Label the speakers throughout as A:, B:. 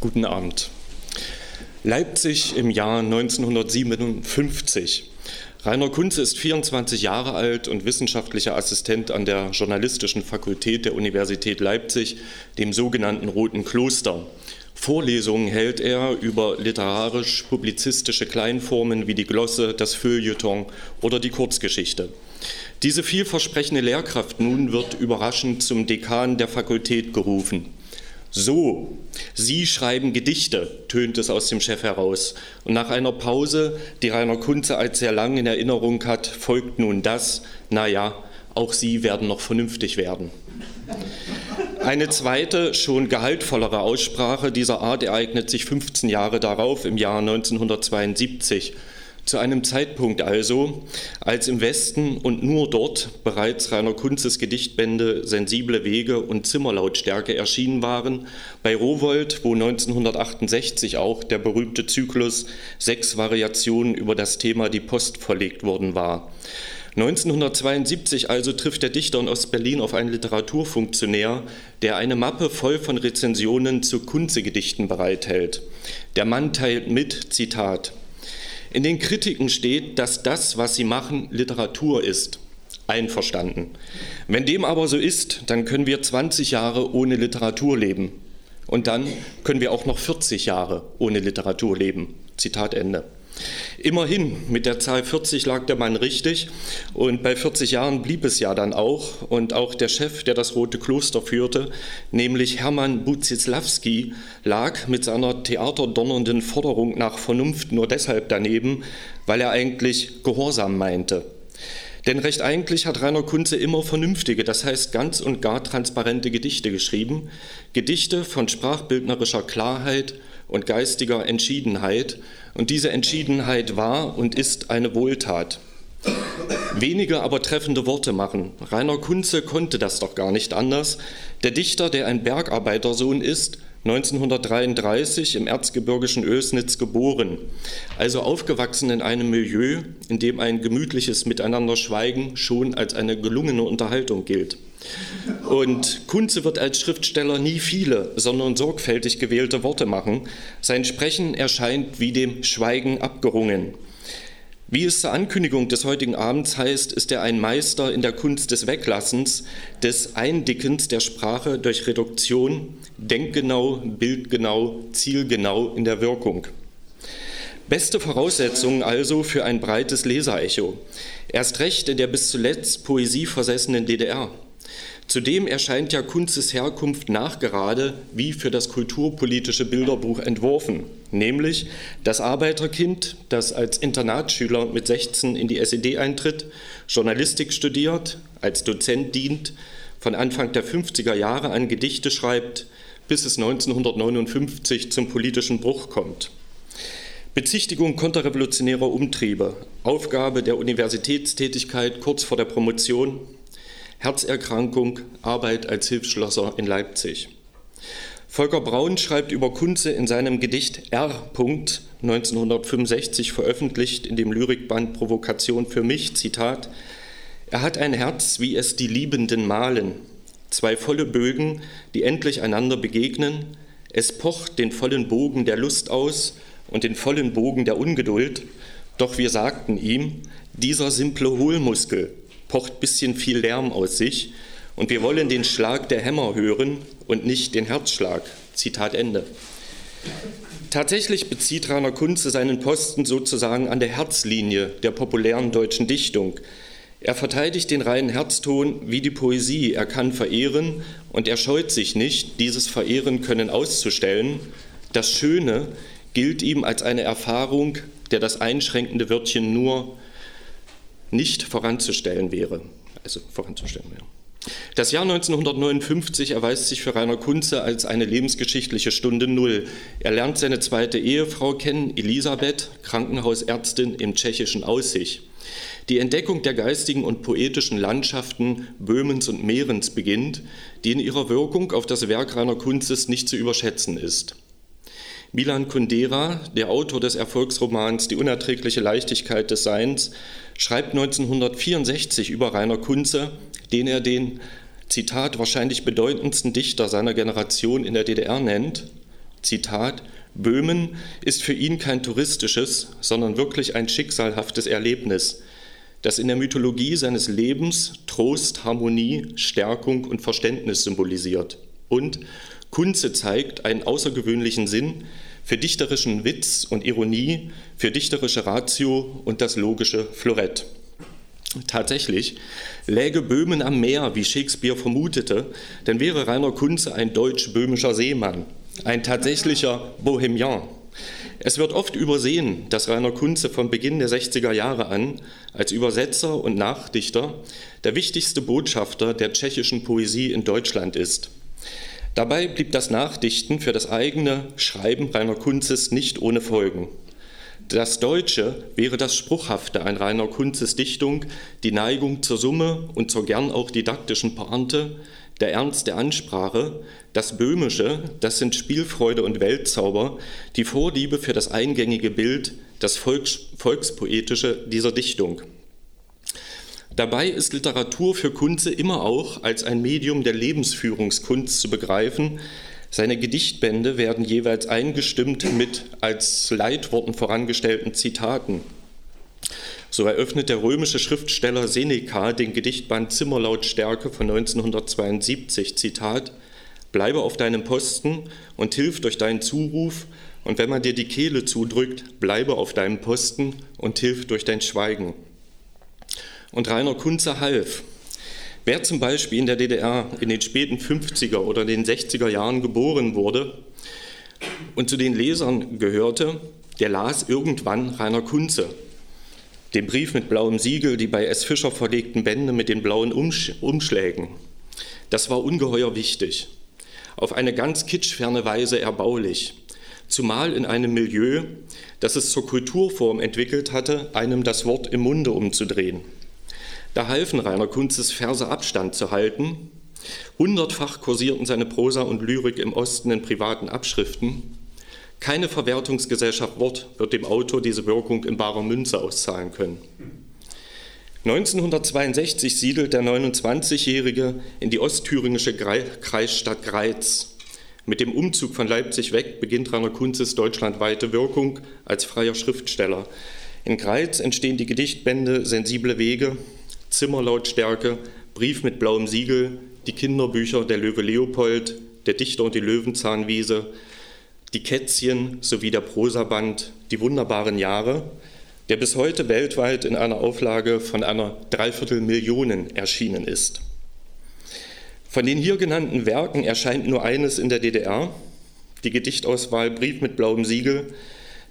A: Guten Abend. Leipzig im Jahr 1957. Rainer Kunze ist 24 Jahre alt und wissenschaftlicher Assistent an der Journalistischen Fakultät der Universität Leipzig, dem sogenannten Roten Kloster. Vorlesungen hält er über literarisch-publizistische Kleinformen wie die Glosse, das Feuilleton oder die Kurzgeschichte. Diese vielversprechende Lehrkraft nun wird überraschend zum Dekan der Fakultät gerufen. So, Sie schreiben Gedichte, tönt es aus dem Chef heraus. Und nach einer Pause, die Rainer Kunze als sehr lang in Erinnerung hat, folgt nun das, naja, auch Sie werden noch vernünftig werden. Eine zweite, schon gehaltvollere Aussprache dieser Art ereignet sich 15 Jahre darauf, im Jahr 1972. Zu einem Zeitpunkt also, als im Westen und nur dort bereits Rainer Kunzes Gedichtbände Sensible Wege und Zimmerlautstärke erschienen waren, bei Rowold, wo 1968 auch der berühmte Zyklus Sechs Variationen über das Thema Die Post verlegt worden war. 1972 also trifft der Dichter in Ostberlin auf einen Literaturfunktionär, der eine Mappe voll von Rezensionen zu Kunze-Gedichten bereithält. Der Mann teilt mit, Zitat, in den Kritiken steht, dass das, was sie machen, Literatur ist. Einverstanden. Wenn dem aber so ist, dann können wir 20 Jahre ohne Literatur leben. Und dann können wir auch noch 40 Jahre ohne Literatur leben. Zitat Ende. Immerhin, mit der Zahl 40 lag der Mann richtig. Und bei 40 Jahren blieb es ja dann auch. Und auch der Chef, der das Rote Kloster führte, nämlich Hermann Buzislawski, lag mit seiner theaterdonnernden Forderung nach Vernunft nur deshalb daneben, weil er eigentlich Gehorsam meinte. Denn recht eigentlich hat Rainer Kunze immer vernünftige, das heißt ganz und gar transparente Gedichte geschrieben, Gedichte von sprachbildnerischer Klarheit und geistiger Entschiedenheit, und diese Entschiedenheit war und ist eine Wohltat. Wenige aber treffende Worte machen. Rainer Kunze konnte das doch gar nicht anders. Der Dichter, der ein Bergarbeitersohn ist, 1933 im erzgebirgischen Ösnitz geboren, also aufgewachsen in einem Milieu, in dem ein gemütliches Miteinanderschweigen schon als eine gelungene Unterhaltung gilt. Und Kunze wird als Schriftsteller nie viele, sondern sorgfältig gewählte Worte machen. Sein Sprechen erscheint wie dem Schweigen abgerungen. Wie es zur Ankündigung des heutigen Abends heißt, ist er ein Meister in der Kunst des Weglassens, des Eindickens der Sprache durch Reduktion, denkgenau, bildgenau, zielgenau in der Wirkung. Beste Voraussetzungen also für ein breites Leserecho. Erst recht in der bis zuletzt poesieversessenen DDR. Zudem erscheint ja Kunzes Herkunft nachgerade wie für das kulturpolitische Bilderbuch entworfen, nämlich das Arbeiterkind, das als Internatsschüler mit 16 in die SED eintritt, Journalistik studiert, als Dozent dient, von Anfang der 50er Jahre an Gedichte schreibt, bis es 1959 zum politischen Bruch kommt. Bezichtigung konterrevolutionärer Umtriebe, Aufgabe der Universitätstätigkeit kurz vor der Promotion, Herzerkrankung, Arbeit als Hilfsschlosser in Leipzig. Volker Braun schreibt über Kunze in seinem Gedicht R. 1965 veröffentlicht in dem Lyrikband Provokation für mich, Zitat, er hat ein Herz, wie es die Liebenden malen, zwei volle Bögen, die endlich einander begegnen, es pocht den vollen Bogen der Lust aus und den vollen Bogen der Ungeduld, doch wir sagten ihm, dieser simple Hohlmuskel, pocht bisschen viel Lärm aus sich und wir wollen den Schlag der Hämmer hören und nicht den Herzschlag. Zitat Ende. Tatsächlich bezieht Rainer Kunze seinen Posten sozusagen an der Herzlinie der populären deutschen Dichtung. Er verteidigt den reinen Herzton wie die Poesie. Er kann verehren und er scheut sich nicht, dieses Verehren können auszustellen. Das Schöne gilt ihm als eine Erfahrung, der das einschränkende Wörtchen nur nicht voranzustellen wäre. Also voranzustellen wäre. Das Jahr 1959 erweist sich für Rainer Kunze als eine lebensgeschichtliche Stunde Null. Er lernt seine zweite Ehefrau kennen, Elisabeth, Krankenhausärztin im tschechischen Aussich. Die Entdeckung der geistigen und poetischen Landschaften Böhmens und Mehrens beginnt, die in ihrer Wirkung auf das Werk Rainer Kunzes nicht zu überschätzen ist. Milan Kundera, der Autor des Erfolgsromans Die unerträgliche Leichtigkeit des Seins, schreibt 1964 über Rainer Kunze, den er den, Zitat, wahrscheinlich bedeutendsten Dichter seiner Generation in der DDR nennt. Zitat, Böhmen ist für ihn kein touristisches, sondern wirklich ein schicksalhaftes Erlebnis, das in der Mythologie seines Lebens Trost, Harmonie, Stärkung und Verständnis symbolisiert. Und Kunze zeigt einen außergewöhnlichen Sinn für dichterischen Witz und Ironie, für dichterische Ratio und das logische Florett. Tatsächlich läge Böhmen am Meer, wie Shakespeare vermutete, dann wäre Rainer Kunze ein deutsch-böhmischer Seemann, ein tatsächlicher Bohemian. Es wird oft übersehen, dass Rainer Kunze von Beginn der 60er Jahre an als Übersetzer und Nachdichter der wichtigste Botschafter der tschechischen Poesie in Deutschland ist. Dabei blieb das Nachdichten für das eigene Schreiben Rainer Kunzes nicht ohne Folgen. Das Deutsche wäre das Spruchhafte an Rainer Kunzes Dichtung, die Neigung zur Summe und zur gern auch didaktischen Pointe, der Ernst der Ansprache, das Böhmische, das sind Spielfreude und Weltzauber, die Vorliebe für das eingängige Bild, das Volks Volkspoetische dieser Dichtung. Dabei ist Literatur für Kunze immer auch als ein Medium der Lebensführungskunst zu begreifen. Seine Gedichtbände werden jeweils eingestimmt mit als Leitworten vorangestellten Zitaten. So eröffnet der römische Schriftsteller Seneca den Gedichtband Zimmerlautstärke von 1972, Zitat, Bleibe auf deinem Posten und hilf durch deinen Zuruf, und wenn man dir die Kehle zudrückt, bleibe auf deinem Posten und hilf durch dein Schweigen. Und Rainer Kunze half. Wer zum Beispiel in der DDR in den späten 50er oder den 60er Jahren geboren wurde und zu den Lesern gehörte, der las irgendwann Rainer Kunze, den Brief mit blauem Siegel, die bei S. Fischer verlegten Bände mit den blauen Umschlägen. Das war ungeheuer wichtig, auf eine ganz kitschferne Weise erbaulich, zumal in einem Milieu, das es zur Kulturform entwickelt hatte, einem das Wort im Munde umzudrehen. Da halfen Rainer Kunzes Verse Abstand zu halten. Hundertfach kursierten seine Prosa und Lyrik im Osten in privaten Abschriften. Keine Verwertungsgesellschaft Wort wird dem Autor diese Wirkung in barer Münze auszahlen können. 1962 siedelt der 29-Jährige in die ostthüringische Kreisstadt Greiz. Mit dem Umzug von Leipzig weg beginnt Rainer Kunzes deutschlandweite Wirkung als freier Schriftsteller. In Greiz entstehen die Gedichtbände Sensible Wege, Zimmerlautstärke, Brief mit blauem Siegel, die Kinderbücher Der Löwe Leopold, Der Dichter und die Löwenzahnwiese, die Kätzchen sowie der Prosaband Die wunderbaren Jahre, der bis heute weltweit in einer Auflage von einer Dreiviertelmillion erschienen ist. Von den hier genannten Werken erscheint nur eines in der DDR, die Gedichtauswahl Brief mit blauem Siegel,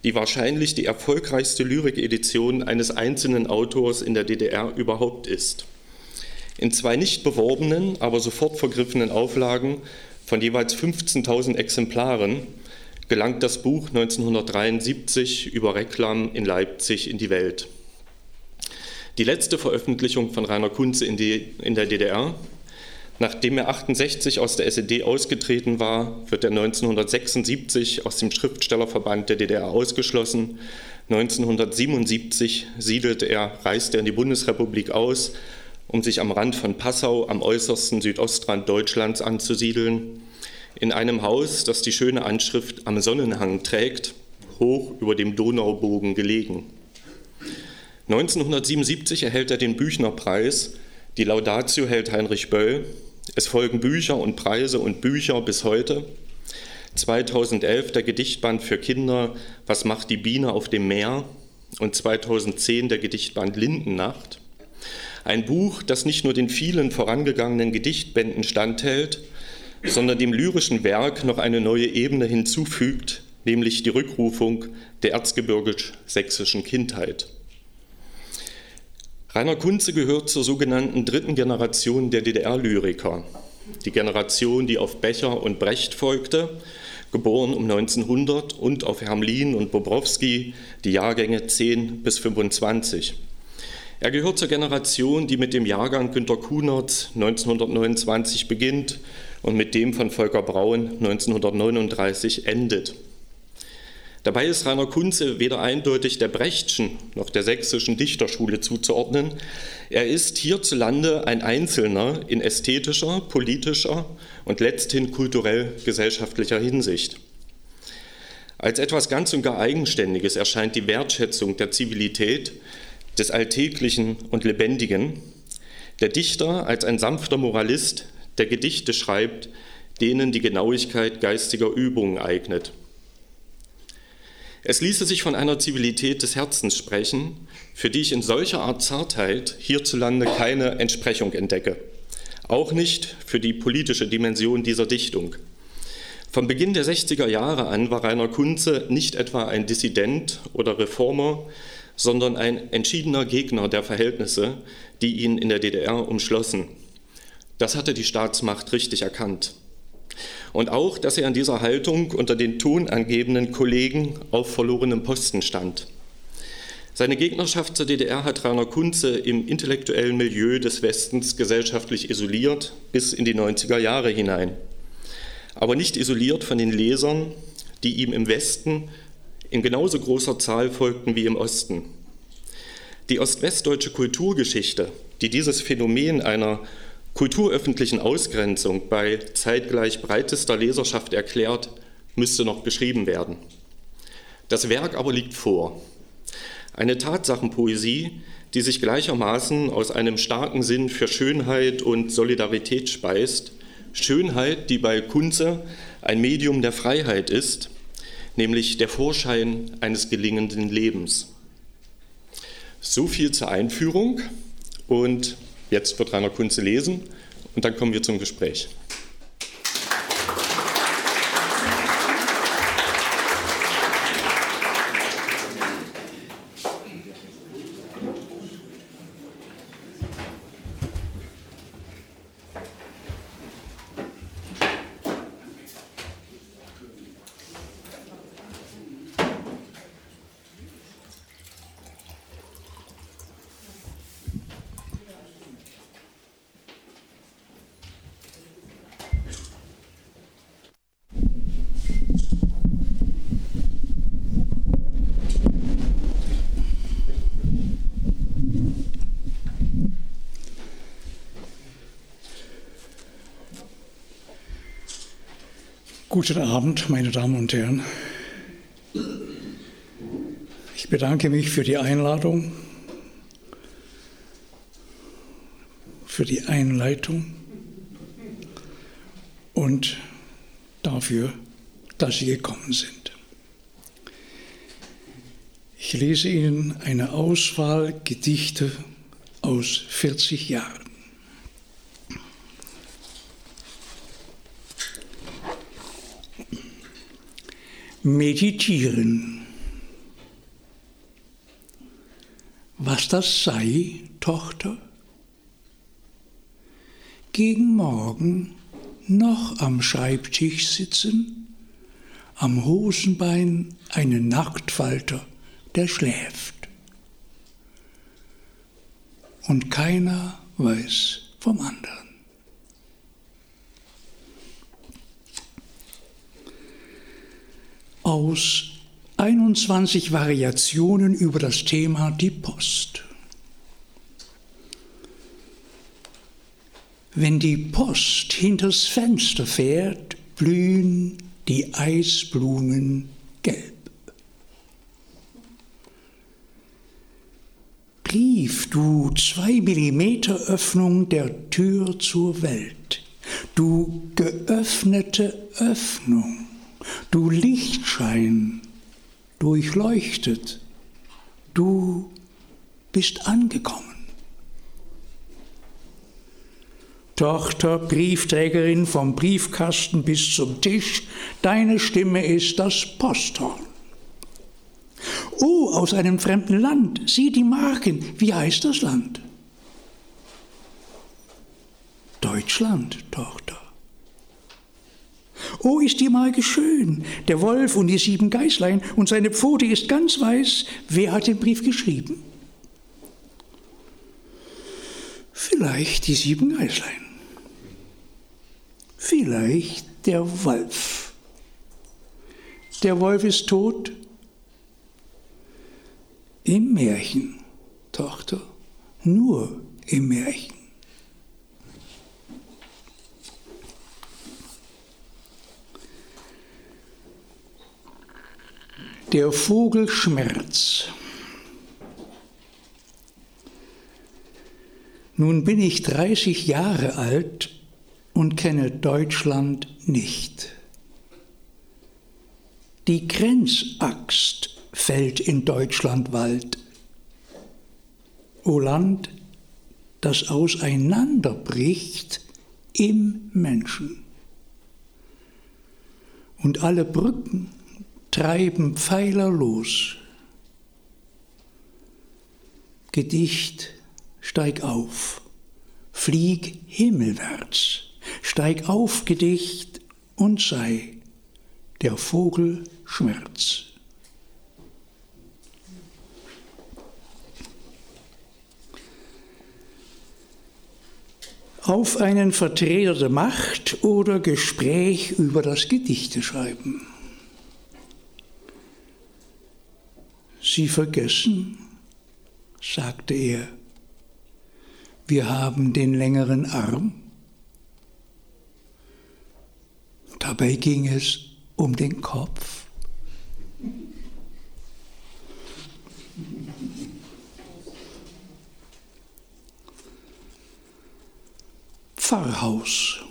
A: die wahrscheinlich die erfolgreichste Lyrikedition eines einzelnen Autors in der DDR überhaupt ist. In zwei nicht beworbenen, aber sofort vergriffenen Auflagen von jeweils 15.000 Exemplaren gelangt das Buch 1973 über Reklam in Leipzig in die Welt. Die letzte Veröffentlichung von Rainer Kunze in, die, in der DDR. Nachdem er 68 aus der SED ausgetreten war, wird er 1976 aus dem Schriftstellerverband der DDR ausgeschlossen. 1977 siedelt er, reist er in die Bundesrepublik aus, um sich am Rand von Passau am äußersten Südostrand Deutschlands anzusiedeln in einem Haus, das die schöne Anschrift am Sonnenhang trägt, hoch über dem Donaubogen gelegen. 1977 erhält er den Büchnerpreis, die Laudatio hält Heinrich Böll. Es folgen Bücher und Preise und Bücher bis heute. 2011 der Gedichtband für Kinder Was macht die Biene auf dem Meer und 2010 der Gedichtband Lindennacht. Ein Buch, das nicht nur den vielen vorangegangenen Gedichtbänden standhält, sondern dem lyrischen Werk noch eine neue Ebene hinzufügt, nämlich die Rückrufung der erzgebirgisch-sächsischen Kindheit. Rainer Kunze gehört zur sogenannten dritten Generation der DDR-Lyriker, die Generation, die auf Becher und Brecht folgte, geboren um 1900, und auf Hermlin und Bobrowski, die Jahrgänge 10 bis 25. Er gehört zur Generation, die mit dem Jahrgang Günter Kunert 1929 beginnt und mit dem von Volker Braun 1939 endet. Dabei ist Rainer Kunze weder eindeutig der Brechtschen noch der sächsischen Dichterschule zuzuordnen. Er ist hierzulande ein Einzelner in ästhetischer, politischer und letzthin kulturell-gesellschaftlicher Hinsicht. Als etwas ganz und gar Eigenständiges erscheint die Wertschätzung der Zivilität, des Alltäglichen und Lebendigen. Der Dichter als ein sanfter Moralist, der Gedichte schreibt, denen die Genauigkeit geistiger Übungen eignet. Es ließe sich von einer Zivilität des Herzens sprechen, für die ich in solcher Art Zartheit hierzulande keine Entsprechung entdecke. Auch nicht für die politische Dimension dieser Dichtung. Vom Beginn der 60er Jahre an war Rainer Kunze nicht etwa ein Dissident oder Reformer, sondern ein entschiedener Gegner der Verhältnisse, die ihn in der DDR umschlossen. Das hatte die Staatsmacht richtig erkannt und auch, dass er in dieser Haltung unter den tonangebenden Kollegen auf verlorenem Posten stand. Seine Gegnerschaft zur DDR hat Rainer Kunze im intellektuellen Milieu des Westens gesellschaftlich isoliert bis in die 90er Jahre hinein. Aber nicht isoliert von den Lesern, die ihm im Westen in genauso großer Zahl folgten wie im Osten. Die ostwestdeutsche Kulturgeschichte, die dieses Phänomen einer kulturöffentlichen Ausgrenzung bei zeitgleich breitester Leserschaft erklärt, müsste noch geschrieben werden. Das Werk aber liegt vor. Eine Tatsachenpoesie, die sich gleichermaßen aus einem starken Sinn für Schönheit und Solidarität speist, Schönheit, die bei Kunze ein Medium der Freiheit ist, nämlich der Vorschein eines gelingenden Lebens. So viel zur Einführung und Jetzt wird Rainer Kunze lesen und dann kommen wir zum Gespräch.
B: Guten Abend, meine Damen und Herren. Ich bedanke mich für die Einladung, für die Einleitung und dafür, dass Sie gekommen sind. Ich lese Ihnen eine Auswahl Gedichte aus 40 Jahren. Meditieren. Was das sei, Tochter? Gegen Morgen noch am Schreibtisch sitzen, am Hosenbein einen Nacktfalter, der schläft. Und keiner weiß vom anderen. Aus 21 Variationen über das Thema die Post. Wenn die Post hinters Fenster fährt, blühen die Eisblumen gelb. Brief, du zwei Millimeter Öffnung der Tür zur Welt, du geöffnete Öffnung du Lichtschein, durchleuchtet, du bist angekommen. Tochter, Briefträgerin vom Briefkasten bis zum Tisch, deine Stimme ist das Posthorn. Oh, aus einem fremden Land, sieh die Marken, wie heißt das Land? Deutschland, Tochter. Oh, ist die Marke schön, der Wolf und die sieben Geißlein und seine Pfote ist ganz weiß. Wer hat den Brief geschrieben? Vielleicht die sieben Geißlein. Vielleicht der Wolf. Der Wolf ist tot Im Märchen, Tochter, nur im Märchen. Der Vogel Schmerz. Nun bin ich 30 Jahre alt und kenne Deutschland nicht. Die Grenzaxt fällt in Deutschland Wald. O Land, das auseinanderbricht im Menschen. Und alle Brücken treiben Pfeiler los. Gedicht, steig auf, flieg himmelwärts, steig auf, Gedicht, und sei der Vogel Schmerz. Auf einen Vertreter der Macht oder Gespräch über das Gedichteschreiben. Sie vergessen, sagte er, wir haben den längeren Arm. Dabei ging es um den Kopf. Pfarrhaus.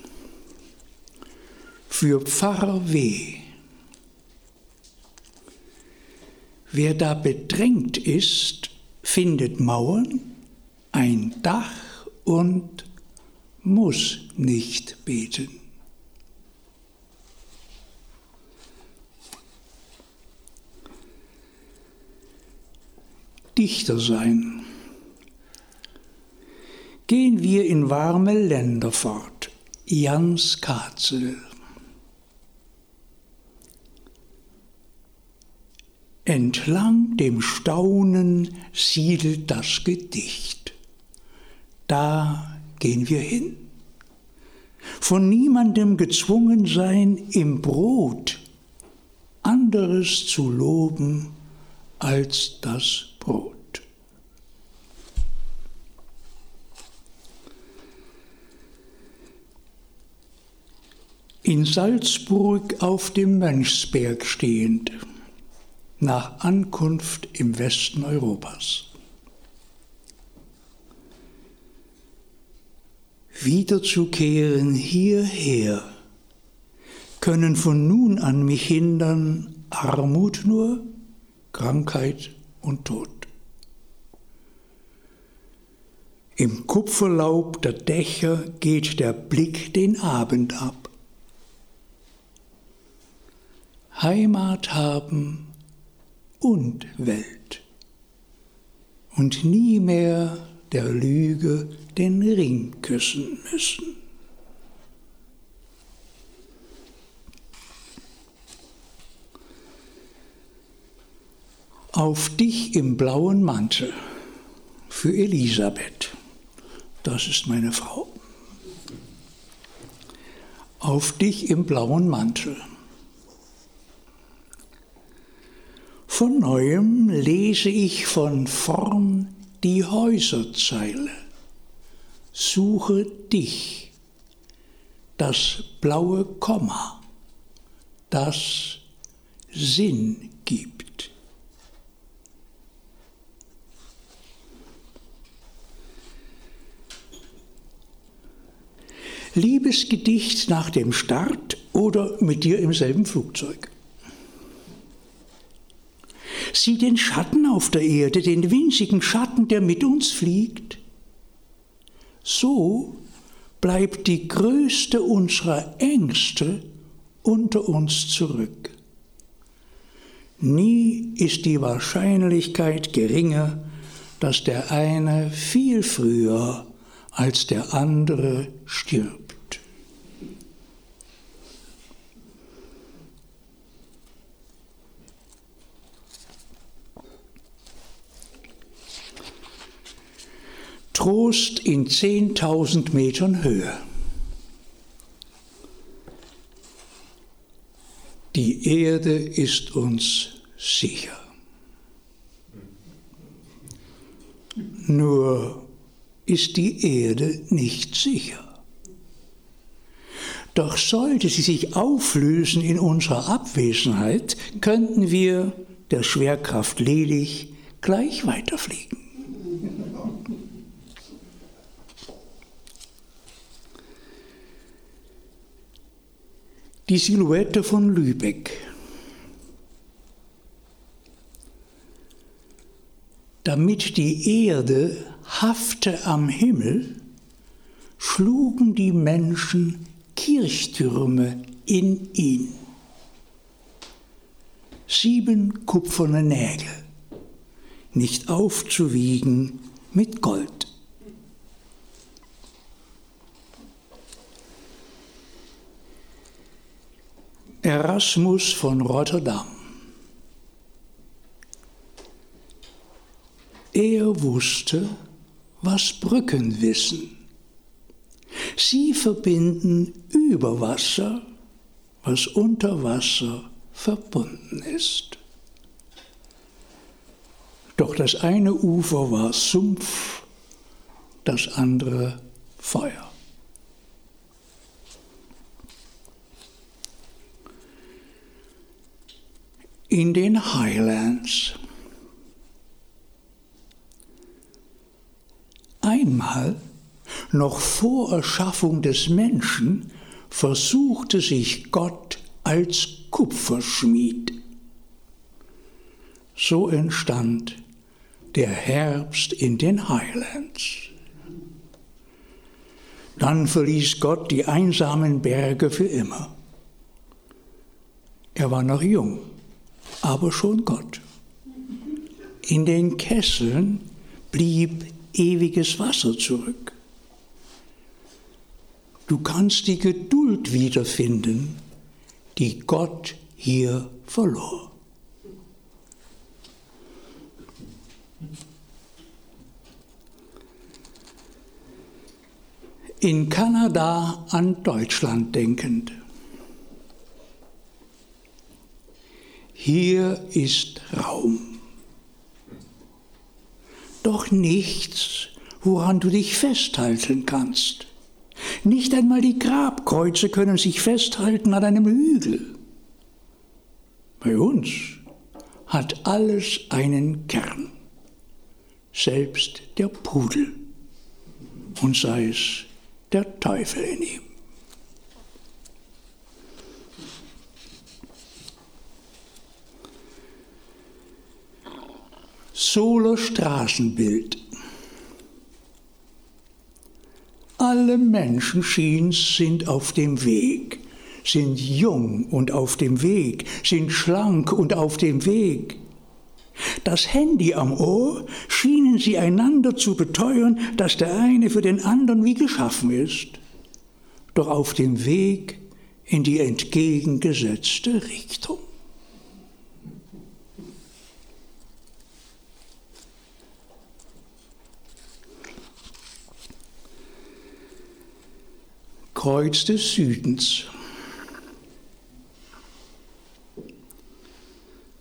B: Für Pfarrer weh. Wer da bedrängt ist, findet Mauern, ein Dach und muss nicht beten. Dichter sein. Gehen wir in warme Länder fort. Jans Katzel. Entlang dem Staunen siedelt das Gedicht. Da gehen wir hin. Von niemandem gezwungen sein, im Brot anderes zu loben als das Brot. In Salzburg auf dem Mönchsberg stehend nach Ankunft im Westen Europas. Wiederzukehren hierher können von nun an mich hindern Armut nur, Krankheit und Tod. Im Kupferlaub der Dächer geht der Blick den Abend ab. Heimat haben und Welt und nie mehr der Lüge den Ring küssen müssen. Auf dich im blauen Mantel für Elisabeth, das ist meine Frau. Auf dich im blauen Mantel Von neuem lese ich von vorn die Häuserzeile. Suche dich, das blaue Komma, das Sinn gibt. Liebesgedicht nach dem Start oder mit dir im selben Flugzeug. Sieh den Schatten auf der Erde, den winzigen Schatten, der mit uns fliegt. So bleibt die größte unserer Ängste unter uns zurück. Nie ist die Wahrscheinlichkeit geringer, dass der eine viel früher als der andere stirbt. Trost in 10.000 Metern Höhe. Die Erde ist uns sicher. Nur ist die Erde nicht sicher. Doch sollte sie sich auflösen in unserer Abwesenheit, könnten wir der Schwerkraft ledig gleich weiterfliegen. Die Silhouette von Lübeck. Damit die Erde hafte am Himmel, schlugen die Menschen Kirchtürme in ihn. Sieben kupferne Nägel, nicht aufzuwiegen mit Gold. Erasmus von Rotterdam. Er wusste, was Brücken wissen. Sie verbinden über Wasser, was unter Wasser verbunden ist. Doch das eine Ufer war Sumpf, das andere Feuer. In den Highlands. Einmal noch vor Erschaffung des Menschen versuchte sich Gott als Kupferschmied. So entstand der Herbst in den Highlands. Dann verließ Gott die einsamen Berge für immer. Er war noch jung, aber schon Gott. In den Kesseln blieb ewiges Wasser zurück. Du kannst die Geduld wiederfinden, die Gott hier verlor. In Kanada an Deutschland denkend. Hier ist Raum. Doch nichts, woran du dich festhalten kannst. Nicht einmal die Grabkreuze können sich festhalten an einem Hügel. Bei uns hat alles einen Kern, selbst der Pudel, und sei es der Teufel in ihm. Solo Straßenbild Alle Menschen schien's sind auf dem Weg, sind jung und auf dem Weg, sind schlank und auf dem Weg. Das Handy am Ohr schienen sie einander zu beteuern, dass der eine für den anderen wie geschaffen ist, doch auf dem Weg in die entgegengesetzte Richtung. Kreuz des Südens.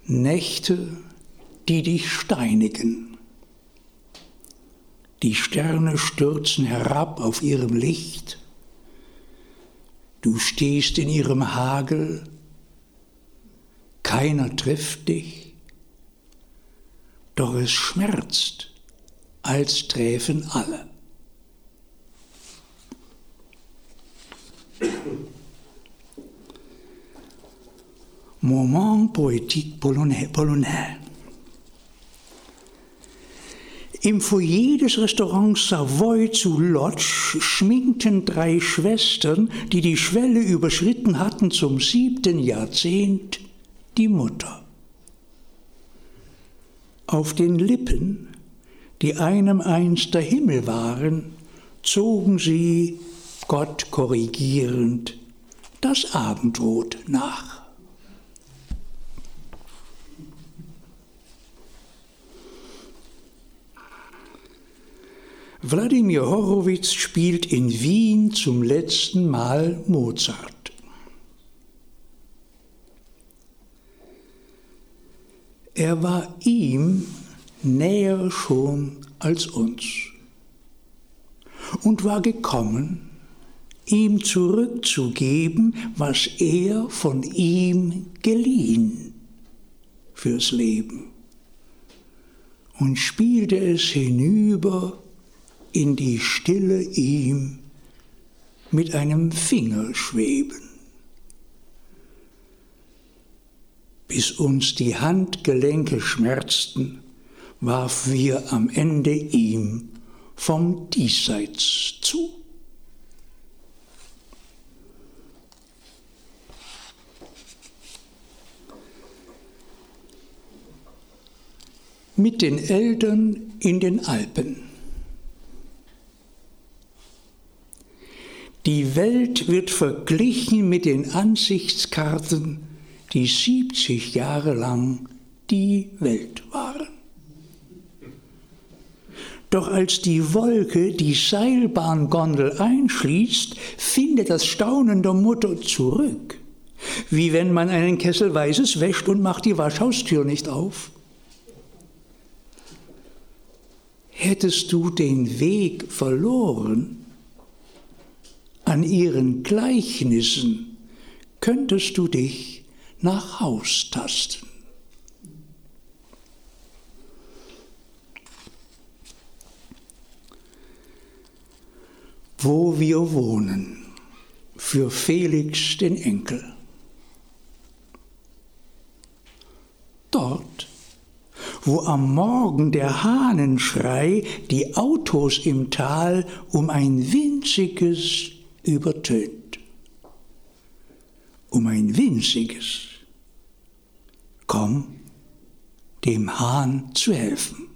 B: Nächte, die dich steinigen. Die Sterne stürzen herab auf ihrem Licht. Du stehst in ihrem Hagel. Keiner trifft dich. Doch es schmerzt, als träfen alle. Moment poétique polonais. Im Foyer des Restaurants Savoy zu Lodz schminkten drei Schwestern, die die Schwelle überschritten hatten zum siebten Jahrzehnt, die Mutter. Auf den Lippen, die einem einst der Himmel waren, zogen sie, Gott korrigierend, das Abendrot nach. Wladimir Horowitz spielt in Wien zum letzten Mal Mozart. Er war ihm näher schon als uns und war gekommen, ihm zurückzugeben, was er von ihm geliehen fürs Leben und spielte es hinüber in die Stille ihm mit einem Fingerschweben, bis uns die Handgelenke schmerzten, warf wir am Ende ihm vom Diesseits zu. Mit den Eltern in den Alpen. Die Welt wird verglichen mit den Ansichtskarten, die 70 Jahre lang die Welt waren. Doch als die Wolke die Seilbahngondel einschließt, findet das Staunen der Mutter zurück, wie wenn man einen Kessel Weißes wäscht und macht die Waschhaustür nicht auf. Hättest du den Weg verloren an ihren Gleichnissen, könntest du dich nach Haus tasten. wo wir wohnen, für Felix den Enkel. Dort, wo am Morgen der Hahnenschrei die Autos im Tal um ein winziges übertönt. Um ein winziges. Komm, dem Hahn zu helfen.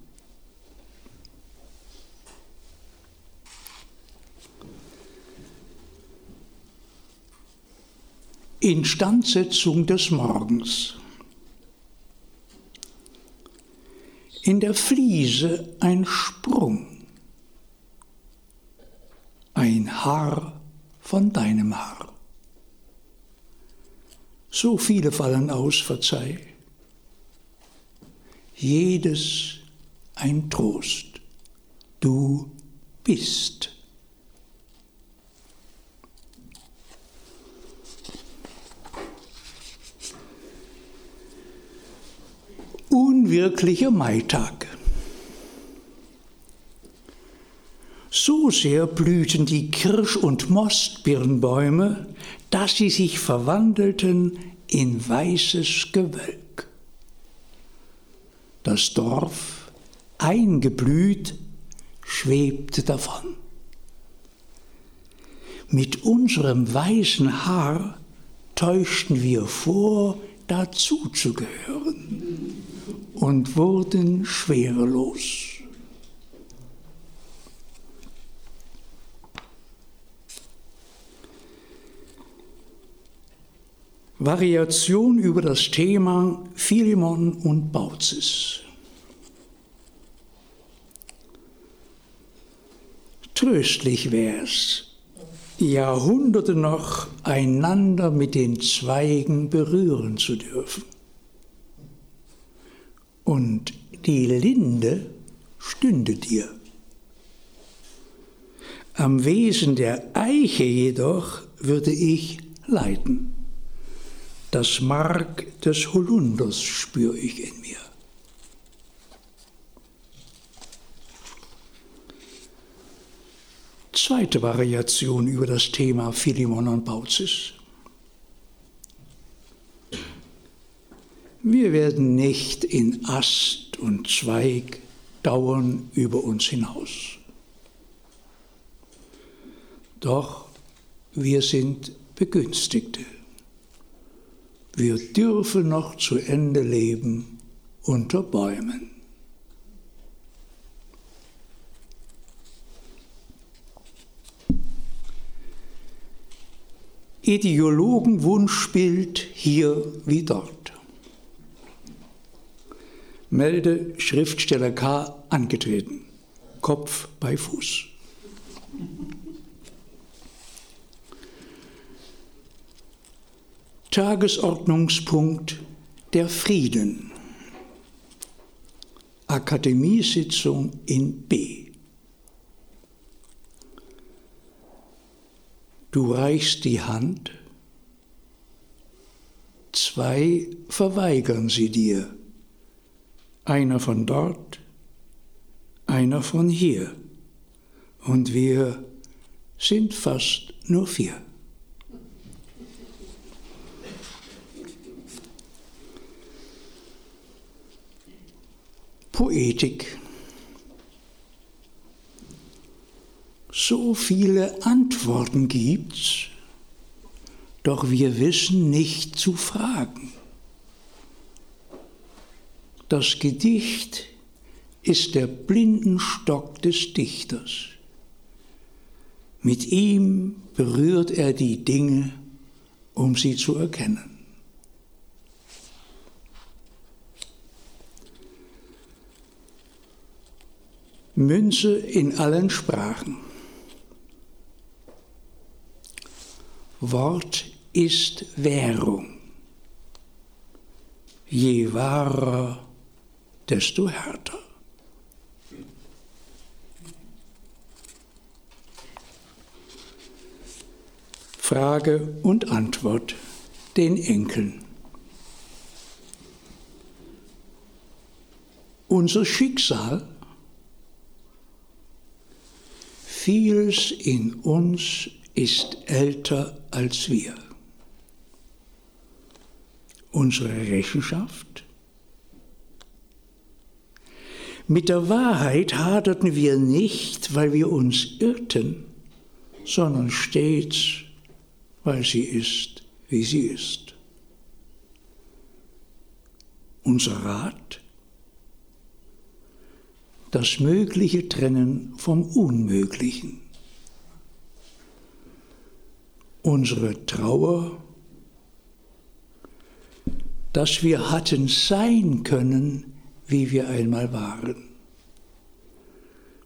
B: Instandsetzung des Morgens. In der Fliese ein Sprung, ein Haar von deinem Haar. So viele fallen aus, verzeih. Jedes ein Trost. Du bist. Unwirklicher Maitag. So sehr blühten die Kirsch- und Mostbirnbäume, dass sie sich verwandelten in weißes Gewölk. Das Dorf, eingeblüht, schwebte davon. Mit unserem weißen Haar täuschten wir vor, dazuzugehören und wurden schwerelos. Variation über das Thema Philemon und Baucis. Tröstlich wär's, Jahrhunderte noch einander mit den Zweigen berühren zu dürfen und die Linde stünde dir. Am Wesen der Eiche jedoch würde ich leiden. Das Mark des Holunders spür ich in mir. Zweite Variation über das Thema Philemon und Baucis. Wir werden nicht in Ast und Zweig dauern über uns hinaus. Doch wir sind Begünstigte. Wir dürfen noch zu Ende leben unter Bäumen. Ideologenwunschbild hier wie dort melde Schriftsteller K. angetreten. Kopf bei Fuß. Tagesordnungspunkt der Frieden. Akademiesitzung in B. Du reichst die Hand, zwei verweigern sie dir, einer von dort, einer von hier, und wir sind fast nur vier. Poetik. So viele Antworten gibt's, doch wir wissen nicht zu fragen. Das Gedicht ist der Blindenstock des Dichters. Mit ihm berührt er die Dinge, um sie zu erkennen. Münze in allen Sprachen. Wort ist Währung. Je wahrer, desto härter. Frage und Antwort den Enkeln. Unser Schicksal Vieles in uns ist älter als wir. Unsere Rechenschaft? Mit der Wahrheit haderten wir nicht, weil wir uns irrten, sondern stets, weil sie ist, wie sie ist. Unser Rat? das Mögliche trennen vom Unmöglichen. Unsere Trauer, dass wir hatten sein können, wie wir einmal waren.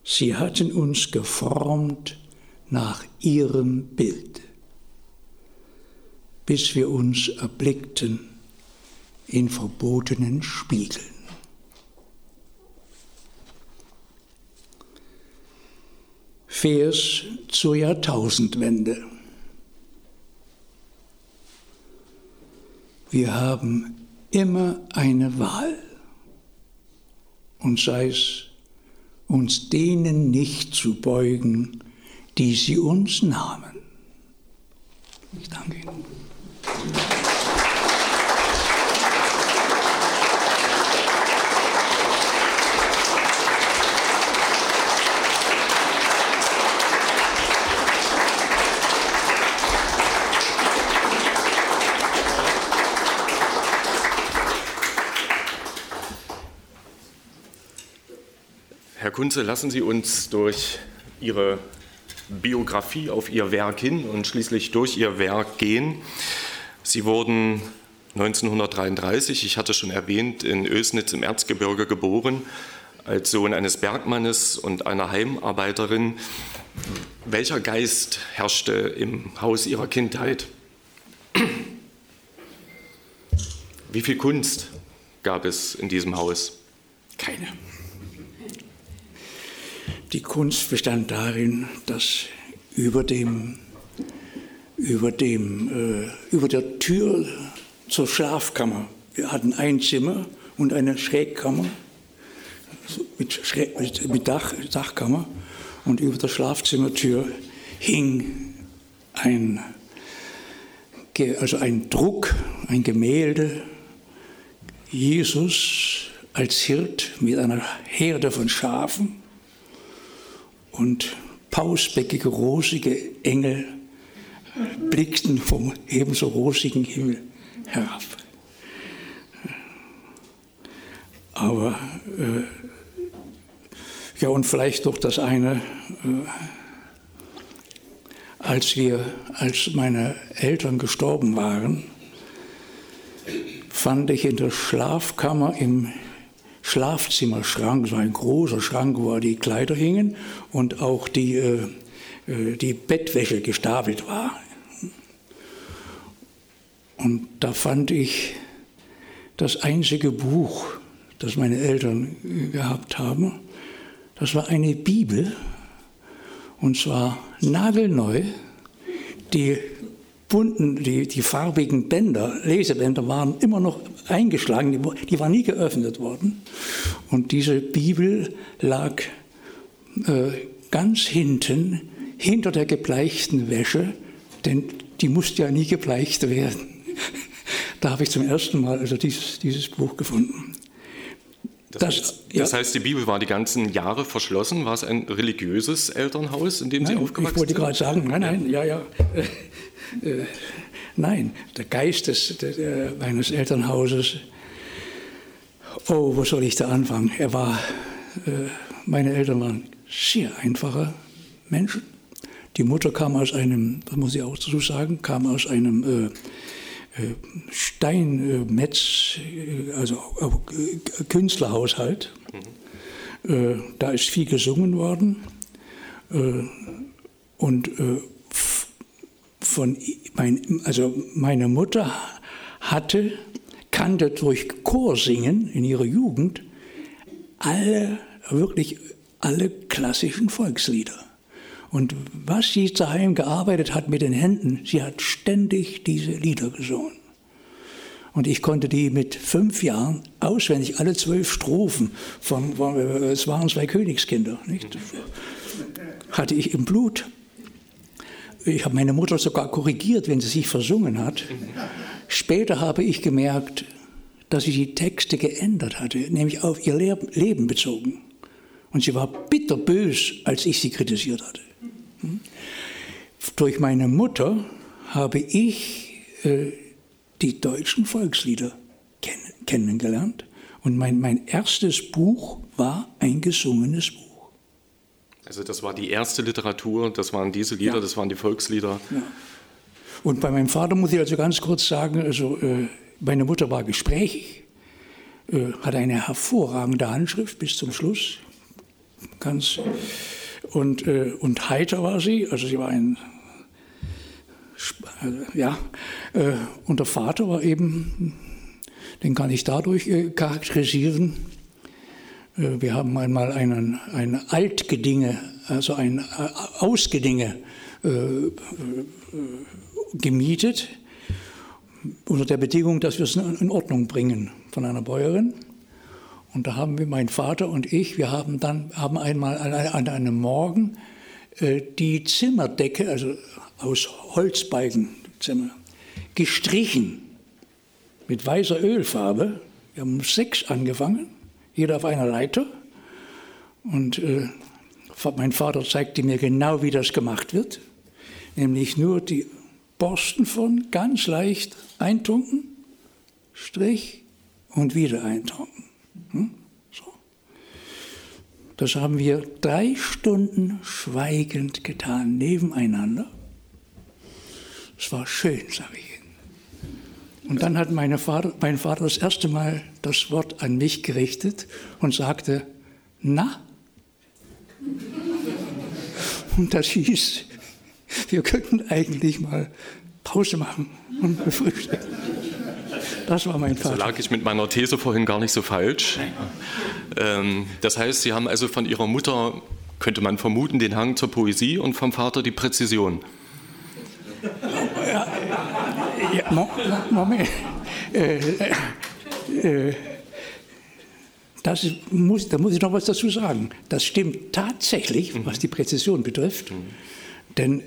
B: Sie hatten uns geformt nach ihrem Bild, bis wir uns erblickten in verbotenen Spiegeln. Vers zur Jahrtausendwende. Wir haben immer eine Wahl und sei es uns denen nicht zu beugen, die sie uns nahmen. Ich danke Ihnen.
A: Kunze, lassen Sie uns durch Ihre Biografie auf Ihr Werk hin und schließlich durch Ihr Werk gehen. Sie wurden 1933, ich hatte schon erwähnt, in Ösnitz im Erzgebirge geboren, als Sohn eines Bergmannes und einer Heimarbeiterin. Welcher Geist herrschte im Haus Ihrer Kindheit? Wie viel Kunst gab es in diesem Haus?
B: Keine. Die Kunst bestand darin, dass über dem, über dem, äh, über der Tür zur Schlafkammer, wir hatten ein Zimmer und eine Schrägkammer mit, Schräg, mit, mit Dach, Dachkammer und über der Schlafzimmertür hing ein, also ein Druck, ein Gemälde, Jesus als Hirt mit einer Herde von Schafen und pausbäckige, rosige Engel blickten vom ebenso rosigen Himmel herab. Aber äh, ja, und vielleicht noch das eine, äh, als wir, als meine Eltern gestorben waren, fand ich in der Schlafkammer im Schlafzimmerschrank, so ein großer Schrank, wo die Kleider hingen und auch die, äh, äh, die Bettwäsche gestapelt war. Und da fand ich das einzige Buch, das meine Eltern gehabt haben. Das war eine Bibel, und zwar nagelneu. Die bunten, die, die farbigen Bänder, Lesebänder waren immer noch eingeschlagen, die, die waren nie geöffnet worden. Und diese Bibel lag äh, ganz hinten, hinter der gebleichten Wäsche, denn die musste ja nie gebleicht werden. Da habe ich zum ersten Mal also dieses, dieses Buch gefunden.
A: Das, das, heißt, ja. das, heißt, die Bibel war die ganzen Jahre verschlossen. War es ein religiöses Elternhaus, in dem
B: nein,
A: Sie aufgewachsen
B: sind? Ich wollte gerade sagen, nein, nein, ja, ja. Äh, nein, der Geist des, der, meines Elternhauses, oh, wo soll ich da anfangen? Er war, äh, meine Eltern waren sehr einfache Menschen. Die Mutter kam aus einem, das muss ich auch dazu sagen, kam aus einem äh, äh Steinmetz, äh, also äh, Künstlerhaushalt. Mhm. da ist viel gesungen worden. und von mein, also meine Mutter hatte, kannte durch Chorsingen in ihrer Jugend alle, wirklich alle klassischen Volkslieder. Und was sie daheim gearbeitet hat mit den Händen, sie hat ständig diese Lieder gesungen. Und ich konnte die mit fünf Jahren auswendig, alle zwölf Strophen von, von es waren zwei Königskinder, nicht? hatte ich im Blut. Ich habe meine Mutter sogar korrigiert, wenn sie sich versungen hat. Später habe ich gemerkt, dass sie die Texte geändert hatte, nämlich auf ihr Leben bezogen. Und sie war bitterbös, als ich sie kritisiert hatte. Hm? Durch meine Mutter habe ich äh, die deutschen Volkslieder kenn kennengelernt. Und mein, mein erstes Buch war ein gesungenes Buch.
A: Also das war die erste Literatur, das waren diese Lieder, ja. das waren die Volkslieder. Ja.
B: Und bei meinem Vater muss ich also ganz kurz sagen, also äh, meine Mutter war gesprächig, äh, hatte eine hervorragende Handschrift bis zum Schluss, ganz und, äh, und heiter war sie, also sie war ein äh, ja, äh, und der Vater war eben, den kann ich dadurch äh, charakterisieren, wir haben einmal einen, ein Altgedinge, also ein äh, Ausgedinge äh, äh, gemietet, unter der Bedingung, dass wir es in Ordnung bringen von einer Bäuerin. Und da haben wir, mein Vater und ich, wir haben dann haben einmal an einem Morgen äh, die Zimmerdecke, also aus Holzbalken, Zimmer, gestrichen mit weißer Ölfarbe. Wir haben um sechs angefangen jeder auf einer Leiter. Und äh, mein Vater zeigte mir genau, wie das gemacht wird. Nämlich nur die Borsten von ganz leicht eintunken, Strich und wieder eintunken. Hm? So. Das haben wir drei Stunden schweigend getan, nebeneinander. Es war schön, sage ich und dann hat Vater, mein Vater das erste Mal das Wort an mich gerichtet und sagte, na? Und das hieß, wir könnten eigentlich mal Pause machen und frühstücken. Das war mein Vater.
A: So lag ich mit meiner These vorhin gar nicht so falsch. Ähm, das heißt, Sie haben also von Ihrer Mutter, könnte man vermuten, den Hang zur Poesie und vom Vater die Präzision.
B: Ja, ja, Moment. Äh, äh, das muss, da muss ich noch was dazu sagen. Das stimmt tatsächlich, mhm. was die Präzision betrifft, mhm. denn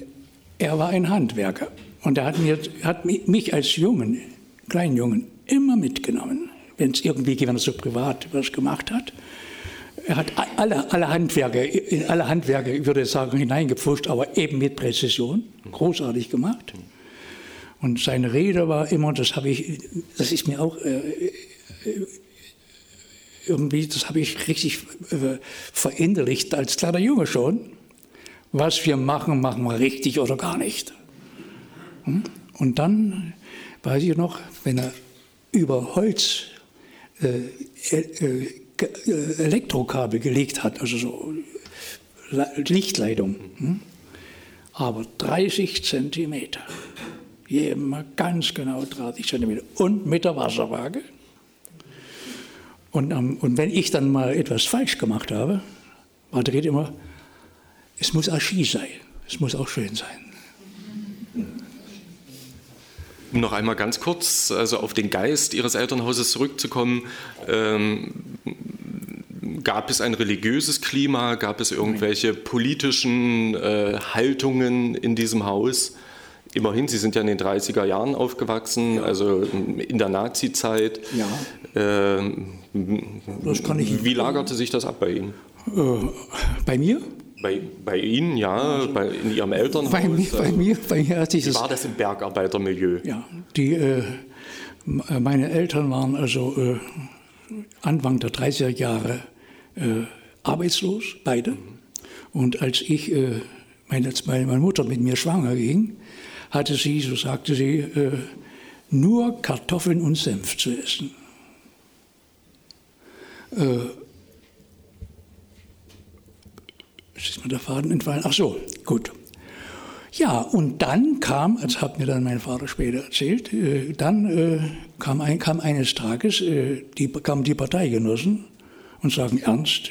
B: er war ein Handwerker und er hat, mir, hat mich als Jungen, kleinen Jungen, immer mitgenommen, wenn es irgendwie jemand so privat was gemacht hat. Er hat alle, alle Handwerke, in alle Handwerke, ich würde sagen, hineingepfuscht, aber eben mit Präzision, großartig gemacht. Und seine Rede war immer, das habe ich, das ist mir auch äh, äh irgendwie, das habe ich richtig äh, verinnerlicht als kleiner Junge schon. Was wir machen, machen wir richtig oder gar nicht. Hm? Und dann weiß ich noch, wenn er über Holz äh, äh, äh Elektrokabel gelegt hat, also so Lichtleitung, hm? aber 30 Zentimeter immer ganz genau 30 cm und mit der Wasserwaage. Und, ähm, und wenn ich dann mal etwas falsch gemacht habe, war dreht immer, es muss Archie sein, es muss auch schön sein.
A: Um noch einmal ganz kurz also auf den Geist Ihres Elternhauses zurückzukommen. Ähm, gab es ein religiöses Klima? Gab es irgendwelche politischen äh, Haltungen in diesem Haus? Immerhin, Sie sind ja in den 30er Jahren aufgewachsen, ja. also in der Nazi-Zeit.
B: Ja. Ähm, das kann ich
A: wie lagerte sich das ab bei Ihnen?
B: Äh, bei mir?
A: Bei, bei Ihnen, ja, bei, in Ihrem Elternhaus?
B: Bei mir, bei also mir, bei mir
A: Wie war das im Bergarbeitermilieu?
B: Ja, die, äh, meine Eltern waren also äh, Anfang der 30er Jahre äh, arbeitslos, beide. Mhm. Und als ich, äh, meine, meine Mutter mit mir schwanger ging, hatte sie, so sagte sie, äh, nur Kartoffeln und Senf zu essen. Äh, ist mir der Faden entfallen? Ach so, gut. Ja, und dann kam, das hat mir dann mein Vater später erzählt, äh, dann äh, kam, ein, kam, eines Tages, äh, die, kamen die Parteigenossen und sagen, Ernst,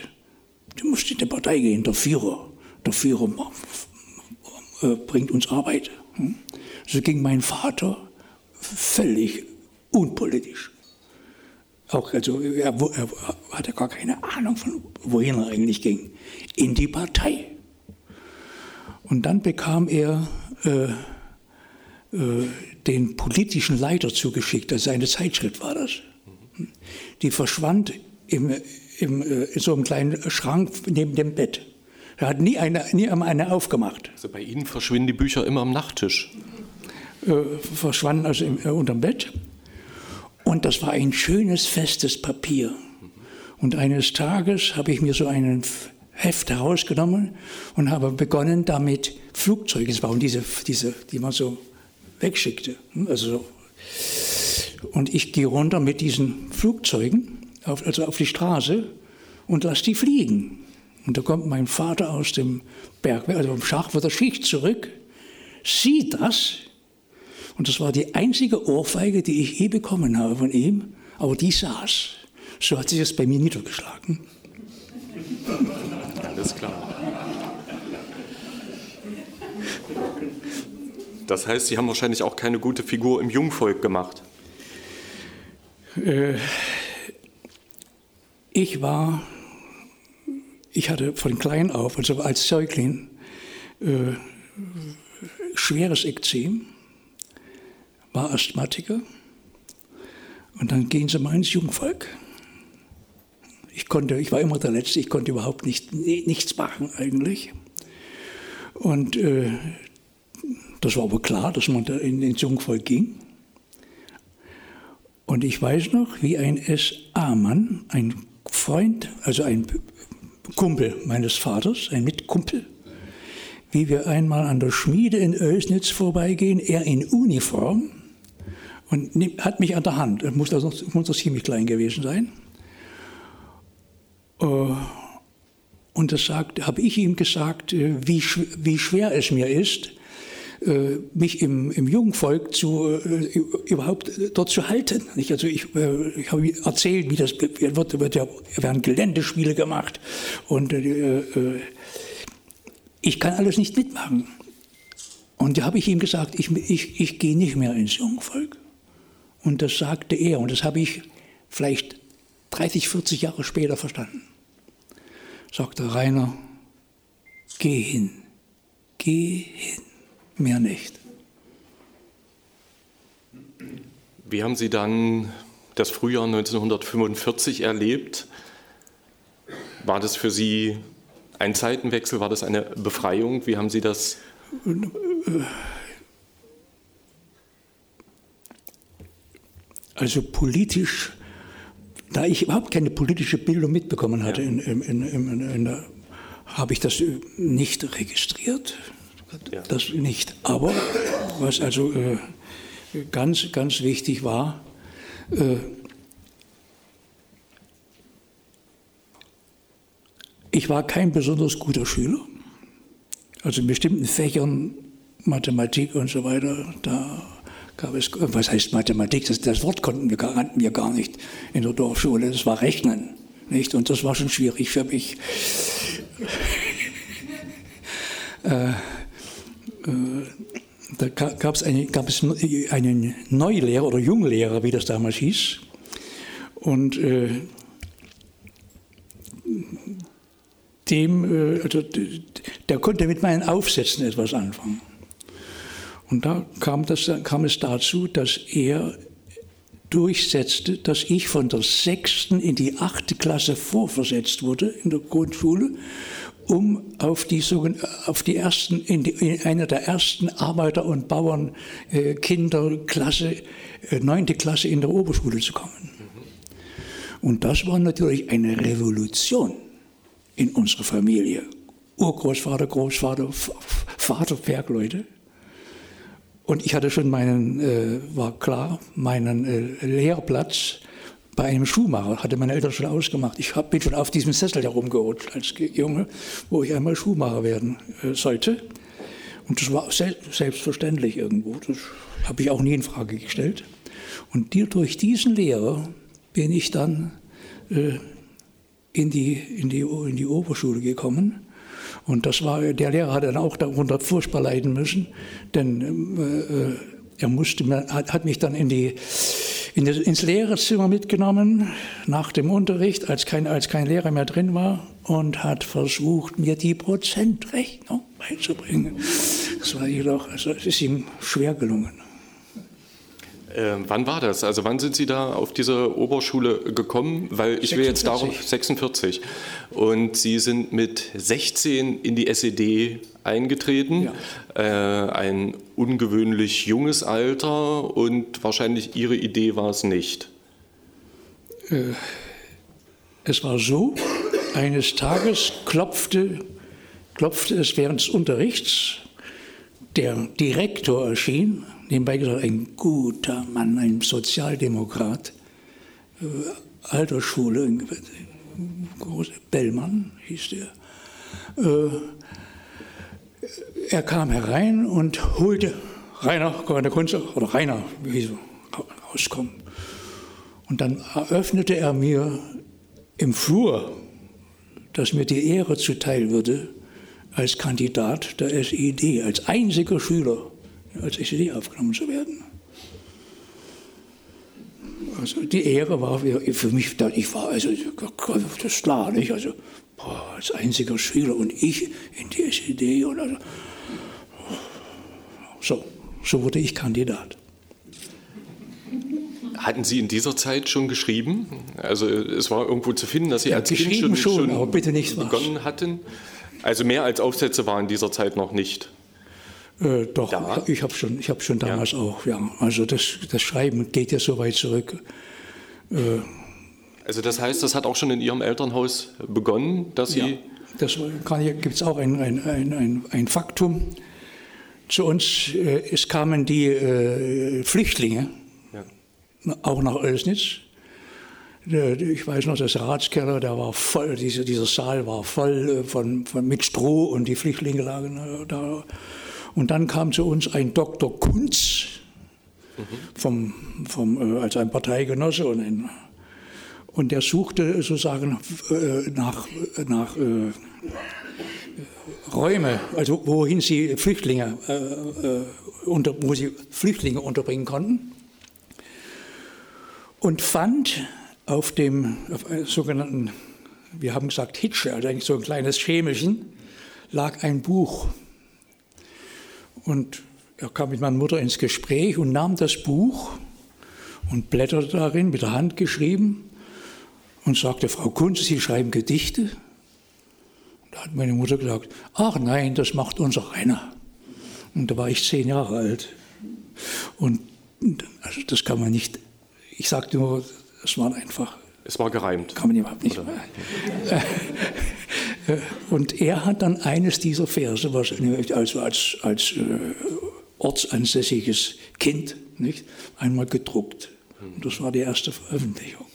B: du musst in die Partei gehen, der Führer, der Führer äh, bringt uns Arbeit. So ging mein Vater völlig unpolitisch. Auch, also, er, er hatte gar keine Ahnung von, wohin er eigentlich ging. In die Partei. Und dann bekam er äh, äh, den politischen Leiter zugeschickt, also eine Zeitschrift war das. Die verschwand im, im, äh, in so einem kleinen Schrank neben dem Bett. Er hat nie eine, nie eine aufgemacht.
A: Also bei Ihnen verschwinden die Bücher immer am Nachttisch.
B: Äh, verschwanden also im, äh, unterm Bett. Und das war ein schönes, festes Papier. Und eines Tages habe ich mir so einen Heft herausgenommen und habe begonnen, damit Flugzeuge zu bauen, diese, diese, die man so wegschickte. Also, und ich gehe runter mit diesen Flugzeugen, auf, also auf die Straße, und lasse die fliegen. Und da kommt mein Vater aus dem Berg, also vom Schach, der Schicht zurück, sieht das und das war die einzige Ohrfeige, die ich je bekommen habe von ihm, aber die saß. So hat sich das bei mir niedergeschlagen.
A: Alles klar. Das heißt, Sie haben wahrscheinlich auch keine gute Figur im Jungvolk gemacht.
B: Äh, ich war, ich hatte von klein auf, also als Säugling, äh, schweres Ekzem war Asthmatiker. Und dann gehen sie mal ins Jungvolk. Ich, konnte, ich war immer der Letzte, ich konnte überhaupt nicht, nichts machen eigentlich. Und äh, das war aber klar, dass man da in, ins Jungvolk ging. Und ich weiß noch, wie ein SA-Mann, ein Freund, also ein Kumpel meines Vaters, ein Mitkumpel, wie wir einmal an der Schmiede in Oelsnitz vorbeigehen, er in Uniform, und hat mich an der Hand. Er muss also muss das ziemlich klein gewesen sein. Äh, und das habe ich ihm gesagt, äh, wie, wie schwer es mir ist, mich im, im Jungvolk zu, überhaupt dort zu halten. Also ich, ich habe erzählt, wie das wird, wird ja, werden Geländespiele gemacht und ich kann alles nicht mitmachen. Und da habe ich ihm gesagt, ich, ich, ich gehe nicht mehr ins Jungvolk. Und das sagte er. Und das habe ich vielleicht 30, 40 Jahre später verstanden. Sagte Rainer, geh hin, geh hin, mehr nicht.
A: Wie haben Sie dann das Frühjahr 1945 erlebt? War das für Sie ein Zeitenwechsel? War das eine Befreiung? Wie haben Sie das?
B: Also politisch, da ich überhaupt keine politische Bildung mitbekommen hatte, ja. in, in, in, habe ich das nicht registriert. Das nicht. Aber was also äh, ganz, ganz wichtig war, äh, ich war kein besonders guter Schüler. Also in bestimmten Fächern, Mathematik und so weiter, da gab es, was heißt Mathematik? Das, das Wort konnten wir, kannten wir gar nicht in der Dorfschule. Das war Rechnen. Nicht? Und das war schon schwierig für mich. äh, äh, da gab es, eine, gab es einen Neulehrer oder Junglehrer, wie das damals hieß. Und äh, dem, äh, also, der konnte mit meinen Aufsätzen etwas anfangen. Und da kam, das, kam es dazu, dass er durchsetzte, dass ich von der sechsten in die achte Klasse vorversetzt wurde in der Grundschule, um auf die, auf die ersten, in, die, in einer der ersten Arbeiter- und Bauernkinderklasse, äh, neunte Klasse in der Oberschule zu kommen. Und das war natürlich eine Revolution in unserer Familie. Urgroßvater, Großvater, Vater, Bergleute. Und ich hatte schon meinen, äh, war klar, meinen äh, Lehrplatz bei einem Schuhmacher, hatte meine Eltern schon ausgemacht. Ich bin schon auf diesem Sessel herumgerutscht als Junge, wo ich einmal Schuhmacher werden äh, sollte. Und das war se selbstverständlich irgendwo. Das habe ich auch nie in Frage gestellt. Und durch diesen Lehrer bin ich dann äh, in, die, in, die, in die Oberschule gekommen. Und das war, der Lehrer hat dann auch darunter furchtbar leiden müssen, denn äh, äh er musste, hat, mich dann in die, in das, ins Lehrerzimmer mitgenommen nach dem Unterricht, als kein, als kein Lehrer mehr drin war, und hat versucht, mir die Prozentrechnung beizubringen. Das war jedoch, also es ist ihm schwer gelungen.
A: Äh, wann war das? Also wann sind Sie da auf diese Oberschule gekommen? Weil ich 46. will jetzt darum 46 und Sie sind mit 16 in die SED eingetreten, ja. äh, ein ungewöhnlich junges Alter und wahrscheinlich Ihre Idee war es nicht.
B: Äh, es war so, eines Tages klopfte, klopfte es während des Unterrichts, der Direktor erschien nebenbei gesagt, ein guter Mann, ein Sozialdemokrat, äh, Altersschule, Bellmann hieß der. Äh, er kam herein und holte Rainer, der Kunst, oder Rainer, wie so rauskommen. Und dann eröffnete er mir im Flur, dass mir die Ehre zuteil würde, als Kandidat der SED, als einziger Schüler als SED aufgenommen zu werden. Also die Ehre war für mich, ich war, also das ist klar, nicht? Also boah, als einziger Schüler und ich in die SED oder also, so, so wurde ich Kandidat.
A: Hatten Sie in dieser Zeit schon geschrieben? Also es war irgendwo zu finden, dass Sie ja, als Kind
B: schon, schon, schon
A: begonnen hatten. Also mehr als Aufsätze waren in dieser Zeit noch nicht.
B: Äh, doch, da? ich habe schon, hab schon damals ja. auch, ja. Also das, das Schreiben geht ja so weit zurück.
A: Äh, also das heißt, das hat auch schon in Ihrem Elternhaus begonnen, dass Sie... Ja,
B: das gibt es auch ein, ein, ein, ein, Faktum. Zu uns, äh, es kamen die äh, Flüchtlinge, ja. auch nach Oelsnitz. Ich weiß noch, das Ratskeller, der war voll, dieser, dieser Saal war voll äh, von, von, mit Stroh und die Flüchtlinge lagen äh, da und dann kam zu uns ein Dr. Kunz, vom, vom, äh, als ein Parteigenosse und, ein, und der suchte sozusagen äh, nach, nach äh, Räume, also wohin sie Flüchtlinge, äh, äh, unter, wo sie Flüchtlinge unterbringen konnten und fand auf dem auf sogenannten, wir haben gesagt Hitsche, also eigentlich so ein kleines Schemelchen, lag ein Buch und er kam mit meiner Mutter ins Gespräch und nahm das Buch und blätterte darin, mit der Hand geschrieben, und sagte, Frau Kunz, Sie schreiben Gedichte? Da hat meine Mutter gesagt, ach nein, das macht unser Renner. Und da war ich zehn Jahre alt. Und also das kann man nicht, ich sagte nur, es war einfach.
A: Es war gereimt.
B: Kann man überhaupt nicht. Äh, und er hat dann eines dieser Verse, was also als, als äh, ortsansässiges Kind nicht, einmal gedruckt. Und das war die erste Veröffentlichung.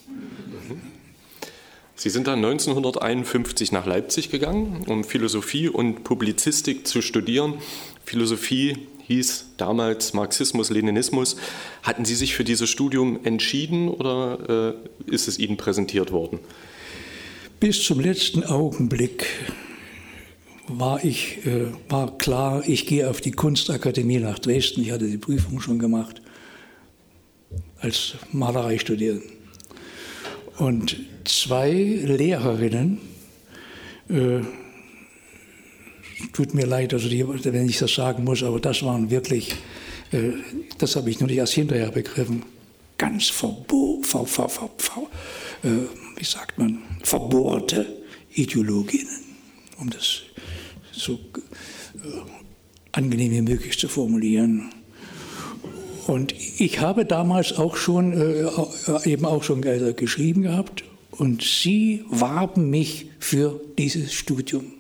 A: Sie sind dann 1951 nach Leipzig gegangen, um Philosophie und Publizistik zu studieren. Philosophie hieß damals Marxismus, Leninismus. Hatten Sie sich für dieses Studium entschieden oder äh, ist es Ihnen präsentiert worden?
B: Bis zum letzten Augenblick war ich äh, war klar, ich gehe auf die Kunstakademie nach Dresden. Ich hatte die Prüfung schon gemacht als Malerei studieren. Und zwei Lehrerinnen, äh, tut mir leid, also die, wenn ich das sagen muss, aber das waren wirklich, äh, das habe ich nur nicht erst hinterher begriffen, ganz verbo, ver, ver, ver, äh, wie sagt man, verbohrte Ideologinnen, um das so äh, angenehm wie möglich zu formulieren. Und ich habe damals auch schon, äh, eben auch schon geschrieben gehabt und sie warben mich für dieses Studium.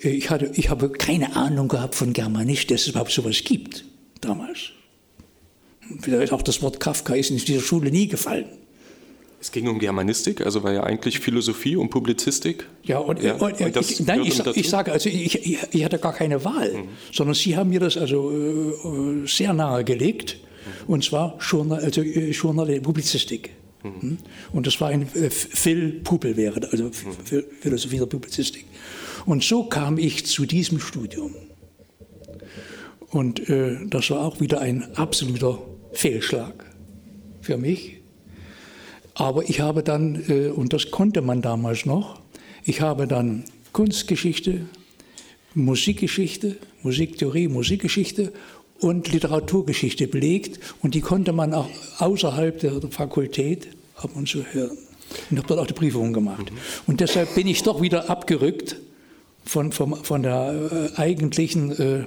B: Ich, hatte, ich habe keine Ahnung gehabt von Germanistik, dass es überhaupt sowas gibt damals. Vielleicht auch das Wort Kafka ist in dieser Schule nie gefallen.
A: Es ging um Germanistik, also war ja eigentlich Philosophie und Publizistik.
B: Ja, und, ja, und, und ich, nein, ich, ich, sage, also ich, ich, ich, hatte gar keine Wahl, mhm. sondern Sie haben mir das also äh, sehr nahe gelegt, mhm. und zwar Journal, also, äh, Journal Publizistik. Mhm. Hm? Und das war ein äh, Phil Pupel wäre, also mhm. Philosophie der Publizistik. Und so kam ich zu diesem Studium. Und äh, das war auch wieder ein absoluter Fehlschlag für mich aber ich habe dann, äh, und das konnte man damals noch, ich habe dann Kunstgeschichte, Musikgeschichte, Musiktheorie, Musikgeschichte und Literaturgeschichte belegt und die konnte man auch außerhalb der Fakultät ab und zu hören. Und habe dort auch die Prüfungen gemacht. Und deshalb bin ich doch wieder abgerückt von, von, von der äh, eigentlichen äh,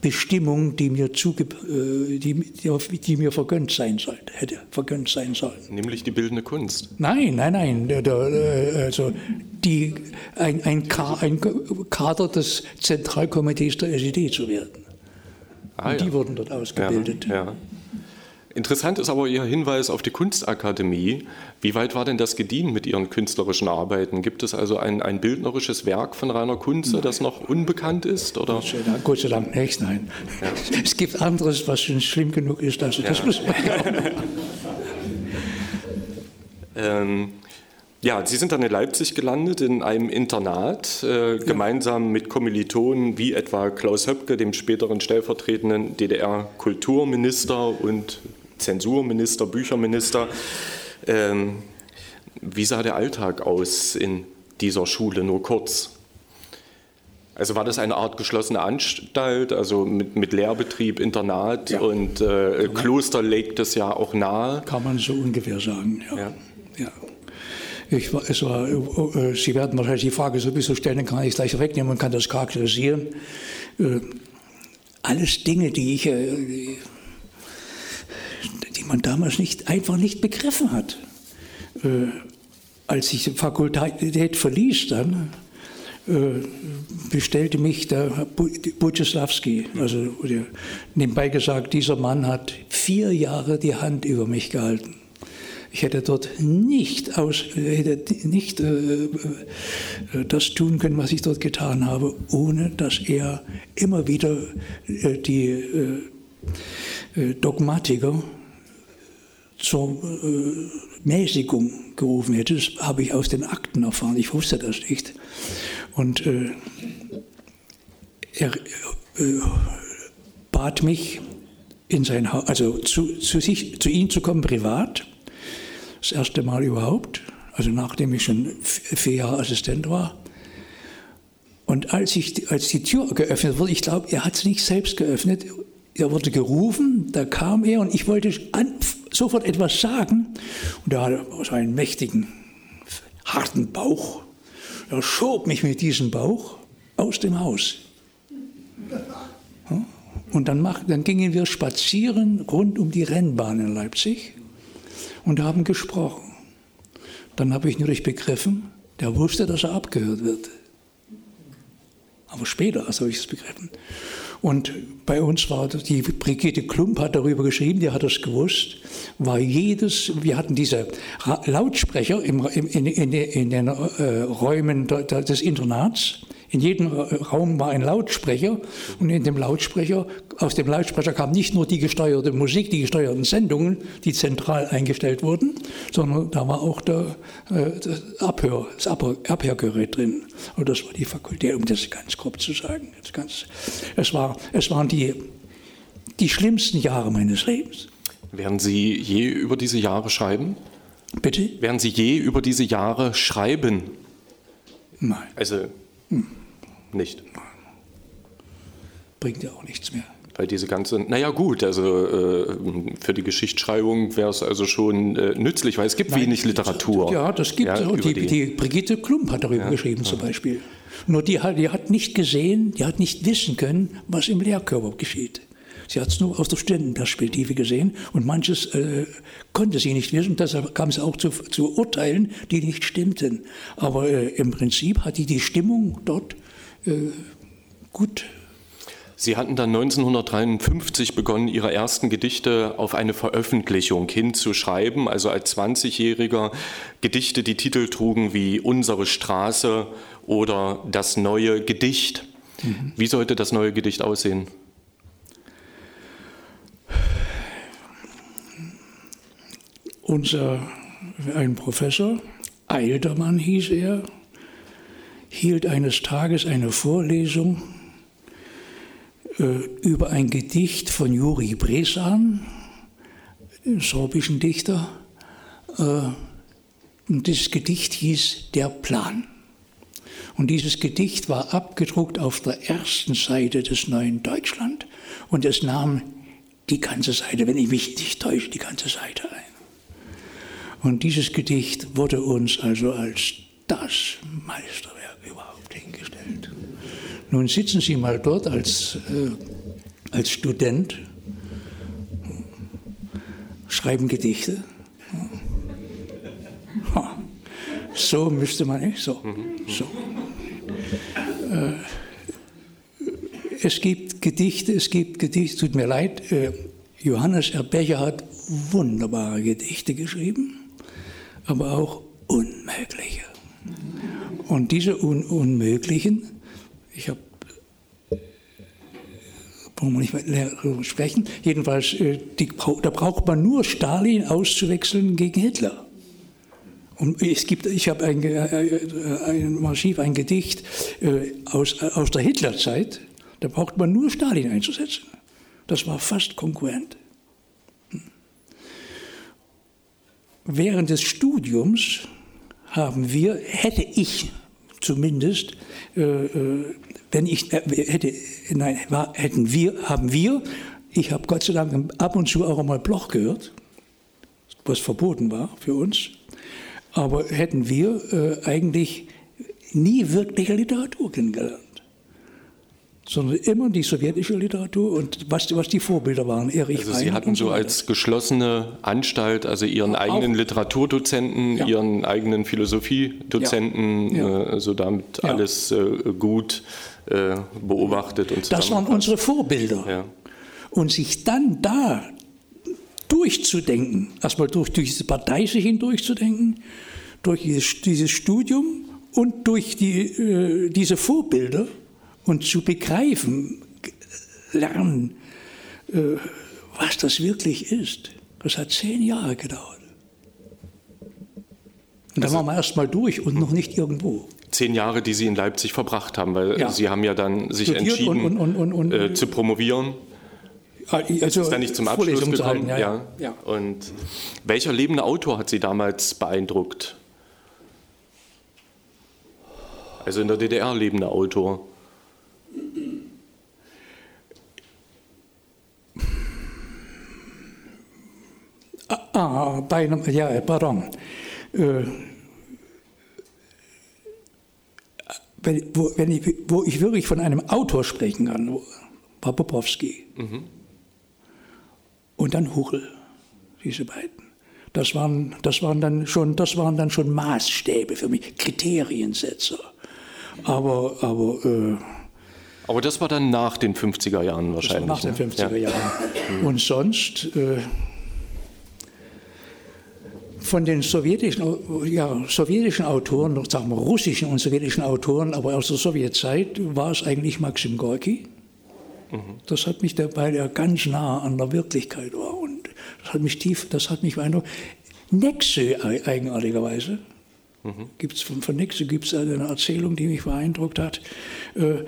B: Bestimmung, die mir, zuge äh, die, die, mir vergönnt sein sollte, hätte vergönnt sein sollen.
A: Nämlich die bildende Kunst.
B: Nein, nein, nein. Der, der, also die, ein, ein, ein, Kader des Zentralkomitees der SED zu werden. Ah, Und die ja. wurden dort ausgebildet.
A: Ja, ja. Interessant ist aber Ihr Hinweis auf die Kunstakademie. Wie weit war denn das gediehen mit Ihren künstlerischen Arbeiten? Gibt es also ein, ein bildnerisches Werk von Rainer Kunze, das noch unbekannt ist? Oder? Gott,
B: sei Dank, Gott sei Dank nicht, nein. Ja. Es gibt anderes, was schon schlimm genug ist. Also das ja. muss man ja
A: ähm, ja, Sie sind dann in Leipzig gelandet, in einem Internat, äh, ja. gemeinsam mit Kommilitonen wie etwa Klaus Höpke, dem späteren stellvertretenden DDR-Kulturminister und Zensurminister, Bücherminister. Ähm, wie sah der Alltag aus in dieser Schule, nur kurz? Also war das eine Art geschlossene Anstalt, also mit, mit Lehrbetrieb, Internat ja. und äh, Kloster legt es ja auch nahe?
B: Kann man so ungefähr sagen, ja. ja. ja. Ich, es war, äh, Sie werden wahrscheinlich die Frage sowieso stellen, kann ich gleich wegnehmen und kann das charakterisieren. Äh, alles Dinge, die ich, äh, die man damals nicht, einfach nicht begriffen hat. Äh, als ich die Fakultät verließ dann, äh, bestellte mich der Buczewski, also nebenbei gesagt, dieser Mann hat vier Jahre die Hand über mich gehalten. Ich hätte dort nicht, aus, hätte nicht äh, äh, das tun können, was ich dort getan habe, ohne dass er immer wieder äh, die äh, äh Dogmatiker zur äh, Mäßigung gerufen hätte. Das habe ich aus den Akten erfahren. Ich wusste das nicht. Und äh, er äh, bat mich, in sein Haus, also zu, zu, sich, zu ihm zu kommen privat. Das erste Mal überhaupt, also nachdem ich schon vier Jahre Assistent war. Und als, ich, als die Tür geöffnet wurde, ich glaube, er hat sie nicht selbst geöffnet, er wurde gerufen, da kam er und ich wollte an, sofort etwas sagen. Und er hatte so einen mächtigen, harten Bauch. Er schob mich mit diesem Bauch aus dem Haus. Und dann, mach, dann gingen wir spazieren rund um die Rennbahn in Leipzig und haben gesprochen. Dann habe ich natürlich begriffen, der wusste, dass er abgehört wird. Aber später habe ich es begriffen. Und bei uns war die Brigitte Klump hat darüber geschrieben, die hat das gewusst, war jedes, wir hatten diese Lautsprecher im, in, in, in, den äh, Räumen des Internats, In jedem Raum war ein Lautsprecher und in dem Lautsprecher, aus dem Lautsprecher kam nicht nur die gesteuerte Musik, die gesteuerten Sendungen, die zentral eingestellt wurden, sondern da war auch der, äh, das, Abhör, das Abhörgerät drin. Und das war die Fakultät, um das ganz grob zu sagen. Ganz, es, war, es waren die, die schlimmsten Jahre meines Lebens.
A: Werden Sie je über diese Jahre schreiben?
B: Bitte?
A: Werden Sie je über diese Jahre schreiben?
B: Nein.
A: Also hm. Nicht.
B: Bringt ja auch nichts mehr.
A: Weil diese ganze, naja gut, also äh, für die Geschichtsschreibung wäre es also schon äh, nützlich, weil es gibt Nein, wenig Literatur.
B: Ja, das gibt ja, die, die, die, Brigitte Klump hat darüber ja, geschrieben ja. zum Beispiel. Nur die, die hat nicht gesehen, die hat nicht wissen können, was im Lehrkörper geschieht. Sie hat es nur aus der Studentenperspektive gesehen und manches äh, konnte sie nicht wissen. Deshalb kam es auch zu, zu, Urteilen, die nicht stimmten. Aber äh, im Prinzip hat die die Stimmung dort gut
A: Sie hatten dann 1953 begonnen, Ihre ersten Gedichte auf eine Veröffentlichung hinzuschreiben, also als 20-Jähriger Gedichte, die Titel trugen wie Unsere Straße oder Das neue Gedicht. Mhm. Wie sollte das neue Gedicht aussehen?
B: Unser ein Professor, Eildermann hieß er, hielt eines Tages eine Vorlesung äh, über ein Gedicht von Juri Bresan, dem sorbischen Dichter. Äh, und dieses Gedicht hieß Der Plan. Und dieses Gedicht war abgedruckt auf der ersten Seite des Neuen Deutschland und es nahm die ganze Seite, wenn ich mich nicht täusche, die ganze Seite ein. Und dieses Gedicht wurde uns also als das Meisterwerk überhaupt hingestellt. Nun sitzen Sie mal dort als, äh, als Student, schreiben Gedichte. So müsste man nicht, so. so. Äh, es gibt Gedichte, es gibt Gedichte, tut mir leid, äh, Johannes Erbecher hat wunderbare Gedichte geschrieben, aber auch unmögliche. Und diese un Unmöglichen ich habe wollen wir nicht mehr sprechen. Jedenfalls, äh, die, da braucht man nur Stalin auszuwechseln gegen Hitler. Und es gibt, ich habe ein, äh, ein Archiv, ein Gedicht äh, aus, aus der Hitlerzeit, da braucht man nur Stalin einzusetzen. Das war fast konkurrent. Hm. Während des Studiums haben wir, hätte ich zumindest, äh, äh, wenn ich äh, hätte, nein, hätten wir, haben wir, ich habe Gott sei Dank ab und zu auch einmal Bloch gehört, was verboten war für uns, aber hätten wir eigentlich nie wirkliche Literatur kennengelernt sondern immer die sowjetische Literatur und was, was die Vorbilder waren.
A: Erich also Sie hatten so als geschlossene Anstalt, also Ihren eigenen Auch. Literaturdozenten, ja. Ihren eigenen Philosophiedozenten, ja. ja. so damit alles äh, gut äh, beobachtet und
B: Das waren unsere Vorbilder. Und sich dann da durchzudenken, erstmal durch, durch diese Partei sich hindurchzudenken, durch dieses, dieses Studium und durch die, äh, diese Vorbilder, und zu begreifen, lernen, äh, was das wirklich ist. Das hat zehn Jahre gedauert. Und da also, waren wir erst mal durch und noch nicht irgendwo.
A: Zehn Jahre, die Sie in Leipzig verbracht haben, weil ja. Sie haben ja dann sich Studiert entschieden und, und, und, äh, zu promovieren. Also, ist dann nicht zum Abschluss gekommen. Halten, ja, ja. ja, Und welcher lebende Autor hat Sie damals beeindruckt? Also in der DDR lebender Autor.
B: Ah, bei einem, ja, pardon. Äh, wenn, wo, wenn ich, wo ich wirklich von einem Autor sprechen kann, war Popowski. Mhm. Und dann Huchel, diese beiden. Das waren, das, waren dann schon, das waren dann schon Maßstäbe für mich, Kriteriensetzer. Aber, aber äh,
A: aber das war dann nach den 50er Jahren wahrscheinlich.
B: nach ne? den 50er Jahren. Ja. Und sonst, äh, von den sowjetischen, ja, sowjetischen Autoren, sagen wir russischen und sowjetischen Autoren, aber aus der Sowjetzeit war es eigentlich Maxim Gorki. Mhm. Das hat mich, weil er ganz nah an der Wirklichkeit war und das hat mich tief, das hat mich beeindruckt. Nexö eigenartigerweise. Mhm. Gibt's, von, von Nexö gibt es eine Erzählung, die mich beeindruckt hat. Äh,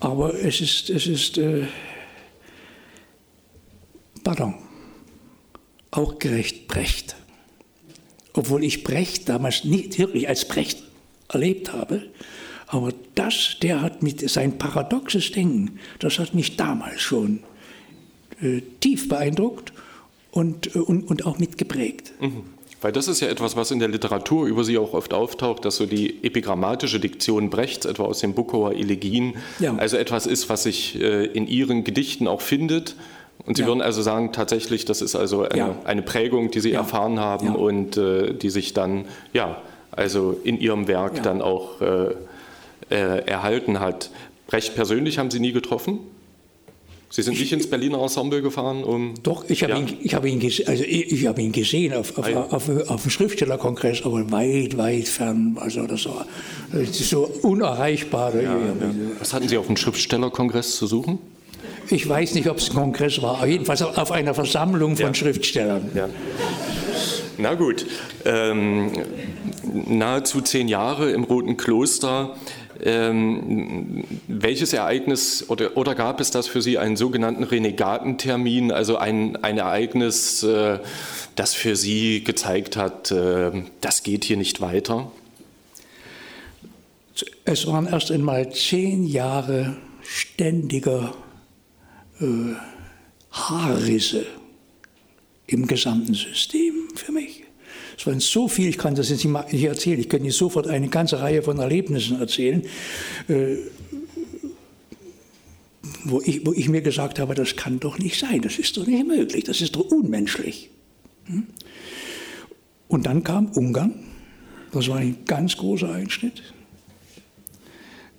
B: aber es ist, es ist äh, pardon, auch gerecht Brecht. Obwohl ich Brecht damals nicht wirklich als Brecht erlebt habe, aber das, der hat mit sein paradoxes Denken, das hat mich damals schon äh, tief beeindruckt und, äh, und, und auch mitgeprägt. Mhm.
A: Weil das ist ja etwas, was in der Literatur über sie auch oft auftaucht, dass so die epigrammatische Diktion Brechts, etwa aus den Buckauer Elegien, ja. also etwas ist, was sich äh, in ihren Gedichten auch findet und Sie ja. würden also sagen, tatsächlich, das ist also eine, ja. eine Prägung, die Sie ja. erfahren haben und äh, die sich dann, ja, also in Ihrem Werk dann auch äh, äh, erhalten hat. Brecht persönlich haben Sie nie getroffen? Sie sind nicht ins Berliner Ensemble gefahren, um.
B: Doch, ich habe ihn, ich hab ihn, also ich, ich hab ihn gesehen auf, auf, auf, auf, dem Schriftstellerkongress, aber weit, weit fern. Also das war ist so unerreichbar. Ja, ja.
A: Was hatten Sie auf dem Schriftstellerkongress zu suchen?
B: Ich weiß nicht, ob es ein Kongress war, jedenfalls auf einer Versammlung von ja. Schriftstellern. Ja.
A: Na gut, ähm, nahezu zehn Jahre im Roten Kloster. Ähm, welches Ereignis oder, oder, gab es das für Sie einen sogenannten Renegatentermin, also ein, ein Ereignis, äh, das für Sie gezeigt hat, äh, das geht hier nicht weiter?
B: Es waren erst einmal zehn Jahre ständiger äh, Haarrisse im gesamten System für mich. Es waren so viel, ich kann das jetzt nicht erzählen, ich könnte Ihnen sofort eine ganze Reihe von Erlebnissen erzählen, äh, wo, ich, wo ich mir gesagt habe, das kann doch nicht sein, das ist doch nicht möglich, das ist doch unmenschlich. Hm? Und dann kam Ungarn, das war ein ganz großer Einschnitt.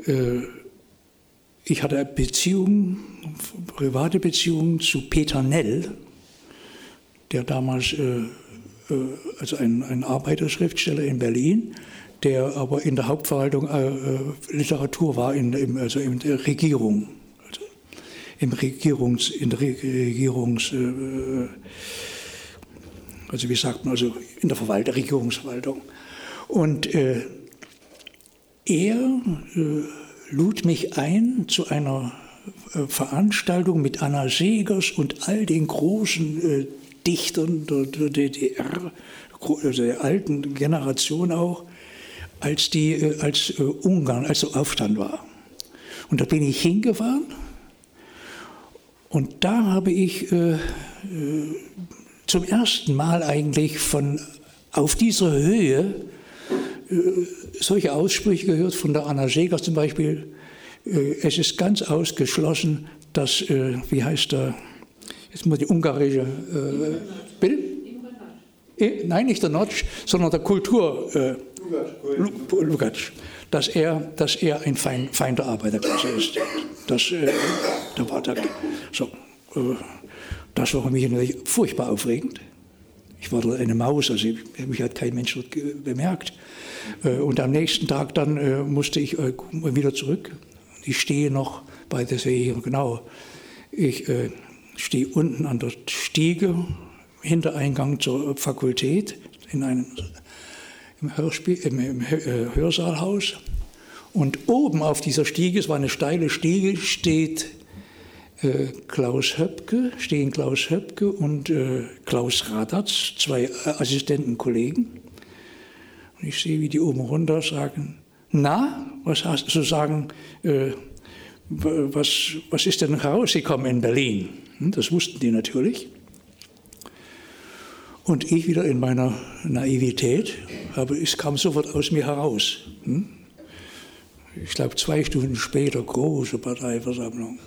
B: Äh, ich hatte Beziehungen, private Beziehungen zu Peter Nell, der damals, äh, äh, also ein, ein Arbeiterschriftsteller in Berlin, der aber in der Hauptverwaltung äh, äh Literatur war, in, im, also in der Regierung, also im Regierungs, in der Regierungs, äh, also wie sagt man, also in der Verwaltung, Regierungsverwaltung. Und äh, er lud mich ein zu einer äh, Veranstaltung mit Anna Segers und all den großen äh, Dichtern der, DDR, der alten Generation auch, als, die, äh, als äh, Ungarn, als der Aufstand war. Und da bin ich hingefahren und da habe ich zum ersten Mal eigentlich von auf dieser Höhe solche Aussprüche gehört von der Anna Segers zum Beispiel. Äh, es ist ganz ausgeschlossen, dass, äh, wie heißt der, jetzt muss die ungarische, äh, Bill? Nein, nicht der Notch, sondern der Kultur, äh, Lukacs, dass er, dass er ein Feind, Feind der Arbeiterklasse ist. Das, äh, da war der, so, äh, das war für mich natürlich furchtbar aufregend. Ich war dort eine Maus, also mich hat kein Mensch dort bemerkt. Äh, und am nächsten Tag dann äh, musste ich äh, wieder zurück. Ich stehe noch bei der See, genau. Ich stehe unten an der Stiege, Hintereingang zur Fakultät, in einem im, Hörspiel, im, im Hörsaalhaus. Und oben auf dieser Stiege, es war eine steile Stiege, steht äh, Klaus Höpke, stehen Klaus Höpke und äh, Klaus Radatz, zwei Assistentenkollegen. Und ich sehe, wie die oben runter sagen, na, was hast du sagen, äh, was, was ist denn herausgekommen in Berlin? Hm, das wussten die natürlich. Und ich wieder in meiner Naivität, aber es kam sofort aus mir heraus. Hm? Ich glaube, zwei Stunden später, große Parteiversammlung.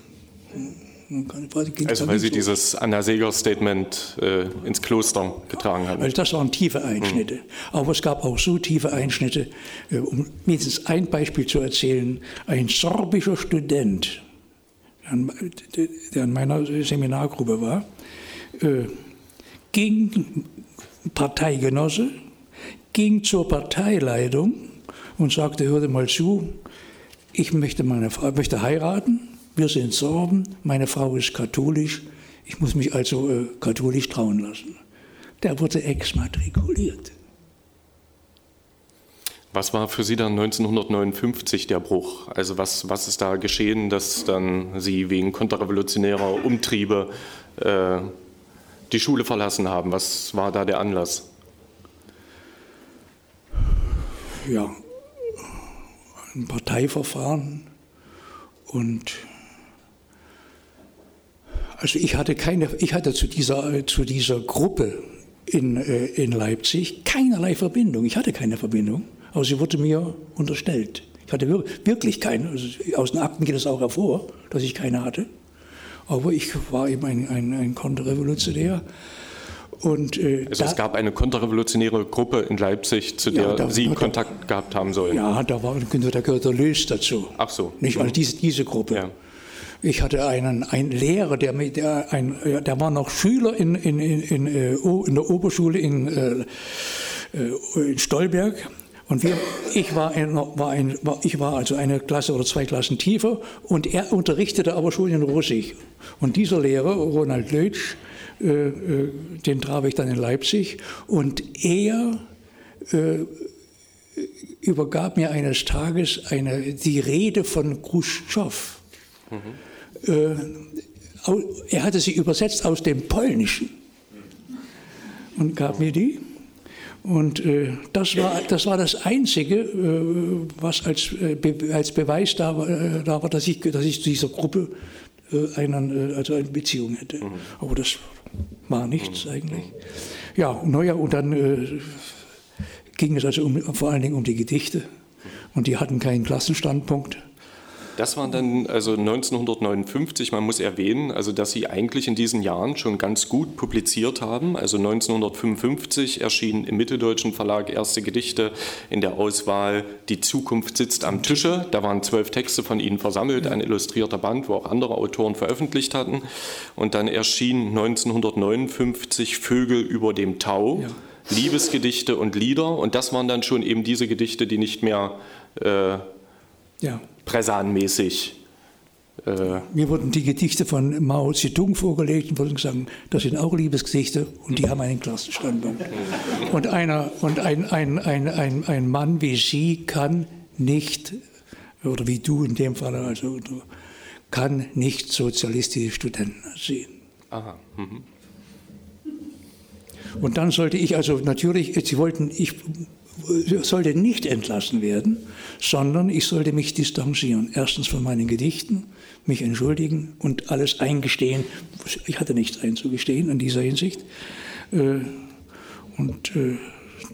A: Also weil Sie dieses Anna Seger-Statement äh, ins Kloster getragen haben.
B: Also das waren tiefe Einschnitte. Mhm. Aber es gab auch so tiefe Einschnitte, äh, um mindestens ein Beispiel zu erzählen. Ein sorbischer Student, der in meiner Seminargruppe war, äh, ging Parteigenosse, ging zur Parteileitung und sagte, hörte mal zu, ich möchte meine Frau möchte heiraten, wir sind Sorben, meine Frau ist katholisch, ich muss mich also äh, katholisch trauen lassen. Der wurde exmatrikuliert.
A: Was war für Sie dann 1959 der Bruch? Also was, was ist da geschehen, dass dann Sie wegen konterrevolutionärer Umtriebe äh, die Schule verlassen haben? Was war da der Anlass?
B: Ja, ein Parteiverfahren und also ich hatte keine, ich hatte zu dieser, zu dieser Gruppe in, äh, in Leipzig keinerlei Verbindung. Ich hatte keine Verbindung, aber sie wurde mir unterstellt. Ich hatte wirklich keine. Also aus den Akten geht es auch hervor, dass ich keine hatte. Aber ich war eben ein, ein, ein Konterrevolutionär.
A: Und, äh, also da, es gab eine konterrevolutionäre Gruppe in Leipzig, zu der ja, da, Sie da, Kontakt gehabt haben sollen.
B: Ja, da, war, da gehört der Lös dazu.
A: Ach so.
B: Nicht also diese, diese Gruppe. Ja. Ich hatte einen, einen Lehrer, der, der, ein, der war noch Schüler in, in, in, in, äh, in der Oberschule in, äh, äh, in Stolberg. Und wir, ich, war ein, war ein, war, ich war also eine Klasse oder zwei Klassen tiefer und er unterrichtete aber schon in Russisch. Und dieser Lehrer, Ronald Leutsch, äh, den traf ich dann in Leipzig und er äh, übergab mir eines Tages eine, die Rede von Khrushchev. Mhm. Äh, er hatte sie übersetzt aus dem Polnischen und gab mir die. Und äh, das, war, das war das Einzige, äh, was als, äh, be als Beweis da war, äh, da war, dass, ich, dass ich zu dieser Gruppe äh, einen, also eine Beziehung hätte. Mhm. Aber das war nichts mhm. eigentlich. Ja, naja, und dann ging es also um, vor allen Dingen um die Gedichte. Und die hatten keinen Klassenstandpunkt.
A: Das waren dann also 1959, man muss erwähnen, also dass Sie eigentlich in diesen Jahren schon ganz gut publiziert haben. Also 1955 erschienen im Mitteldeutschen Verlag erste Gedichte in der Auswahl Die Zukunft sitzt am Tische. Da waren zwölf Texte von Ihnen versammelt, ein illustrierter Band, wo auch andere Autoren veröffentlicht hatten. Und dann erschien 1959 Vögel über dem Tau. Ja. Liebesgedichte und Lieder. Und das waren dann schon eben diese Gedichte, die nicht mehr äh, ja. Präsan-mäßig.
B: Äh Mir wurden die Gedichte von Mao Zedong vorgelegt und wurden gesagt, das sind auch Liebesgedichte und die haben einen Klassenstandpunkt. Und, einer, und ein, ein, ein, ein, ein Mann wie Sie kann nicht, oder wie du in dem Fall, also kann nicht sozialistische Studenten sehen. Aha. Mhm. Und dann sollte ich also natürlich, Sie wollten, ich sollte nicht entlassen werden, sondern ich sollte mich distanzieren. Erstens von meinen Gedichten, mich entschuldigen und alles eingestehen. Ich hatte nichts einzugestehen in dieser Hinsicht. Äh, und äh,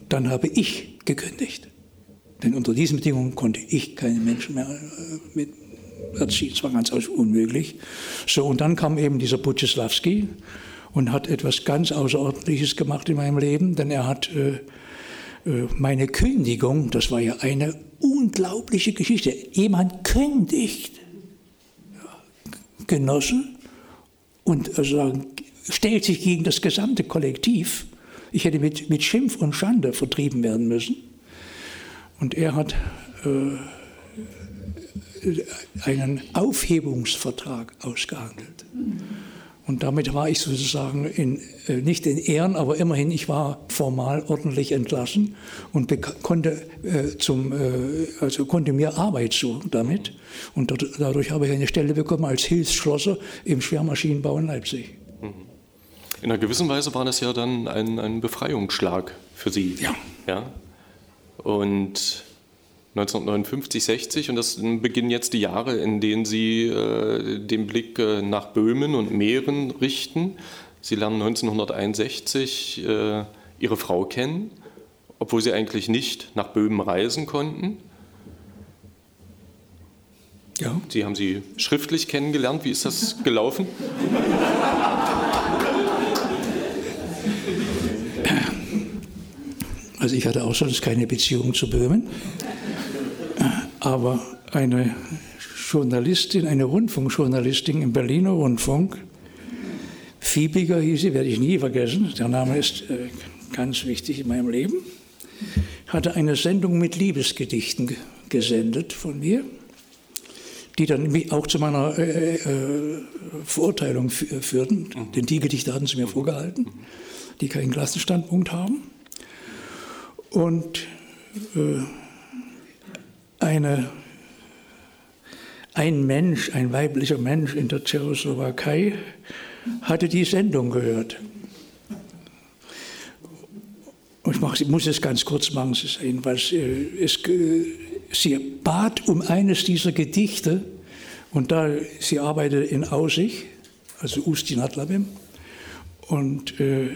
B: dann habe ich gekündigt. Denn unter diesen Bedingungen konnte ich keine Menschen mehr äh, mit erziehen. Es war ganz unmöglich. So, und dann kam eben dieser Butcheslawski und hat etwas ganz Außerordentliches gemacht in meinem Leben, denn er hat meine Kündigung, das war ja eine unglaubliche Geschichte. Jemand kündigt Genossen und also stellt sich gegen das gesamte Kollektiv. Ich hätte mit, mit Schimpf und Schande vertrieben werden müssen. Und er hat äh, einen Aufhebungsvertrag ausgehandelt. Und damit war ich sozusagen in, äh, nicht in Ehren, aber immerhin, ich war formal ordentlich entlassen und konnte, äh, zum, äh, also konnte mir Arbeit suchen damit. Und dort, dadurch habe ich eine Stelle bekommen als Hilfsschlosser im Schwermaschinenbau in Leipzig. Mhm.
A: In einer gewissen Weise war das ja dann ein, ein Befreiungsschlag für Sie.
B: Ja.
A: ja? Und 1959, 60 und das beginnen jetzt die Jahre, in denen Sie äh, den Blick äh, nach Böhmen und Mähren richten. Sie lernen 1961 äh, Ihre Frau kennen, obwohl Sie eigentlich nicht nach Böhmen reisen konnten. Ja. Sie haben sie schriftlich kennengelernt. Wie ist das gelaufen?
B: Also ich hatte auch sonst keine Beziehung zu Böhmen. Aber eine Journalistin, eine Rundfunkjournalistin im Berliner Rundfunk, Fiebiger hieß sie, werde ich nie vergessen, der Name ist äh, ganz wichtig in meinem Leben, hatte eine Sendung mit Liebesgedichten gesendet von mir, die dann auch zu meiner äh, äh, Verurteilung führten, mhm. denn die Gedichte hatten sie mir vorgehalten, die keinen Klassenstandpunkt haben. Und äh, eine, ein Mensch, ein weiblicher Mensch in der Tschechoslowakei hatte die Sendung gehört. Ich, mach, ich muss es ganz kurz machen, es ist jedenfalls, äh, es, sie bat um eines dieser Gedichte und da sie arbeitet in Aussich, also Ustin Adlabim, und äh,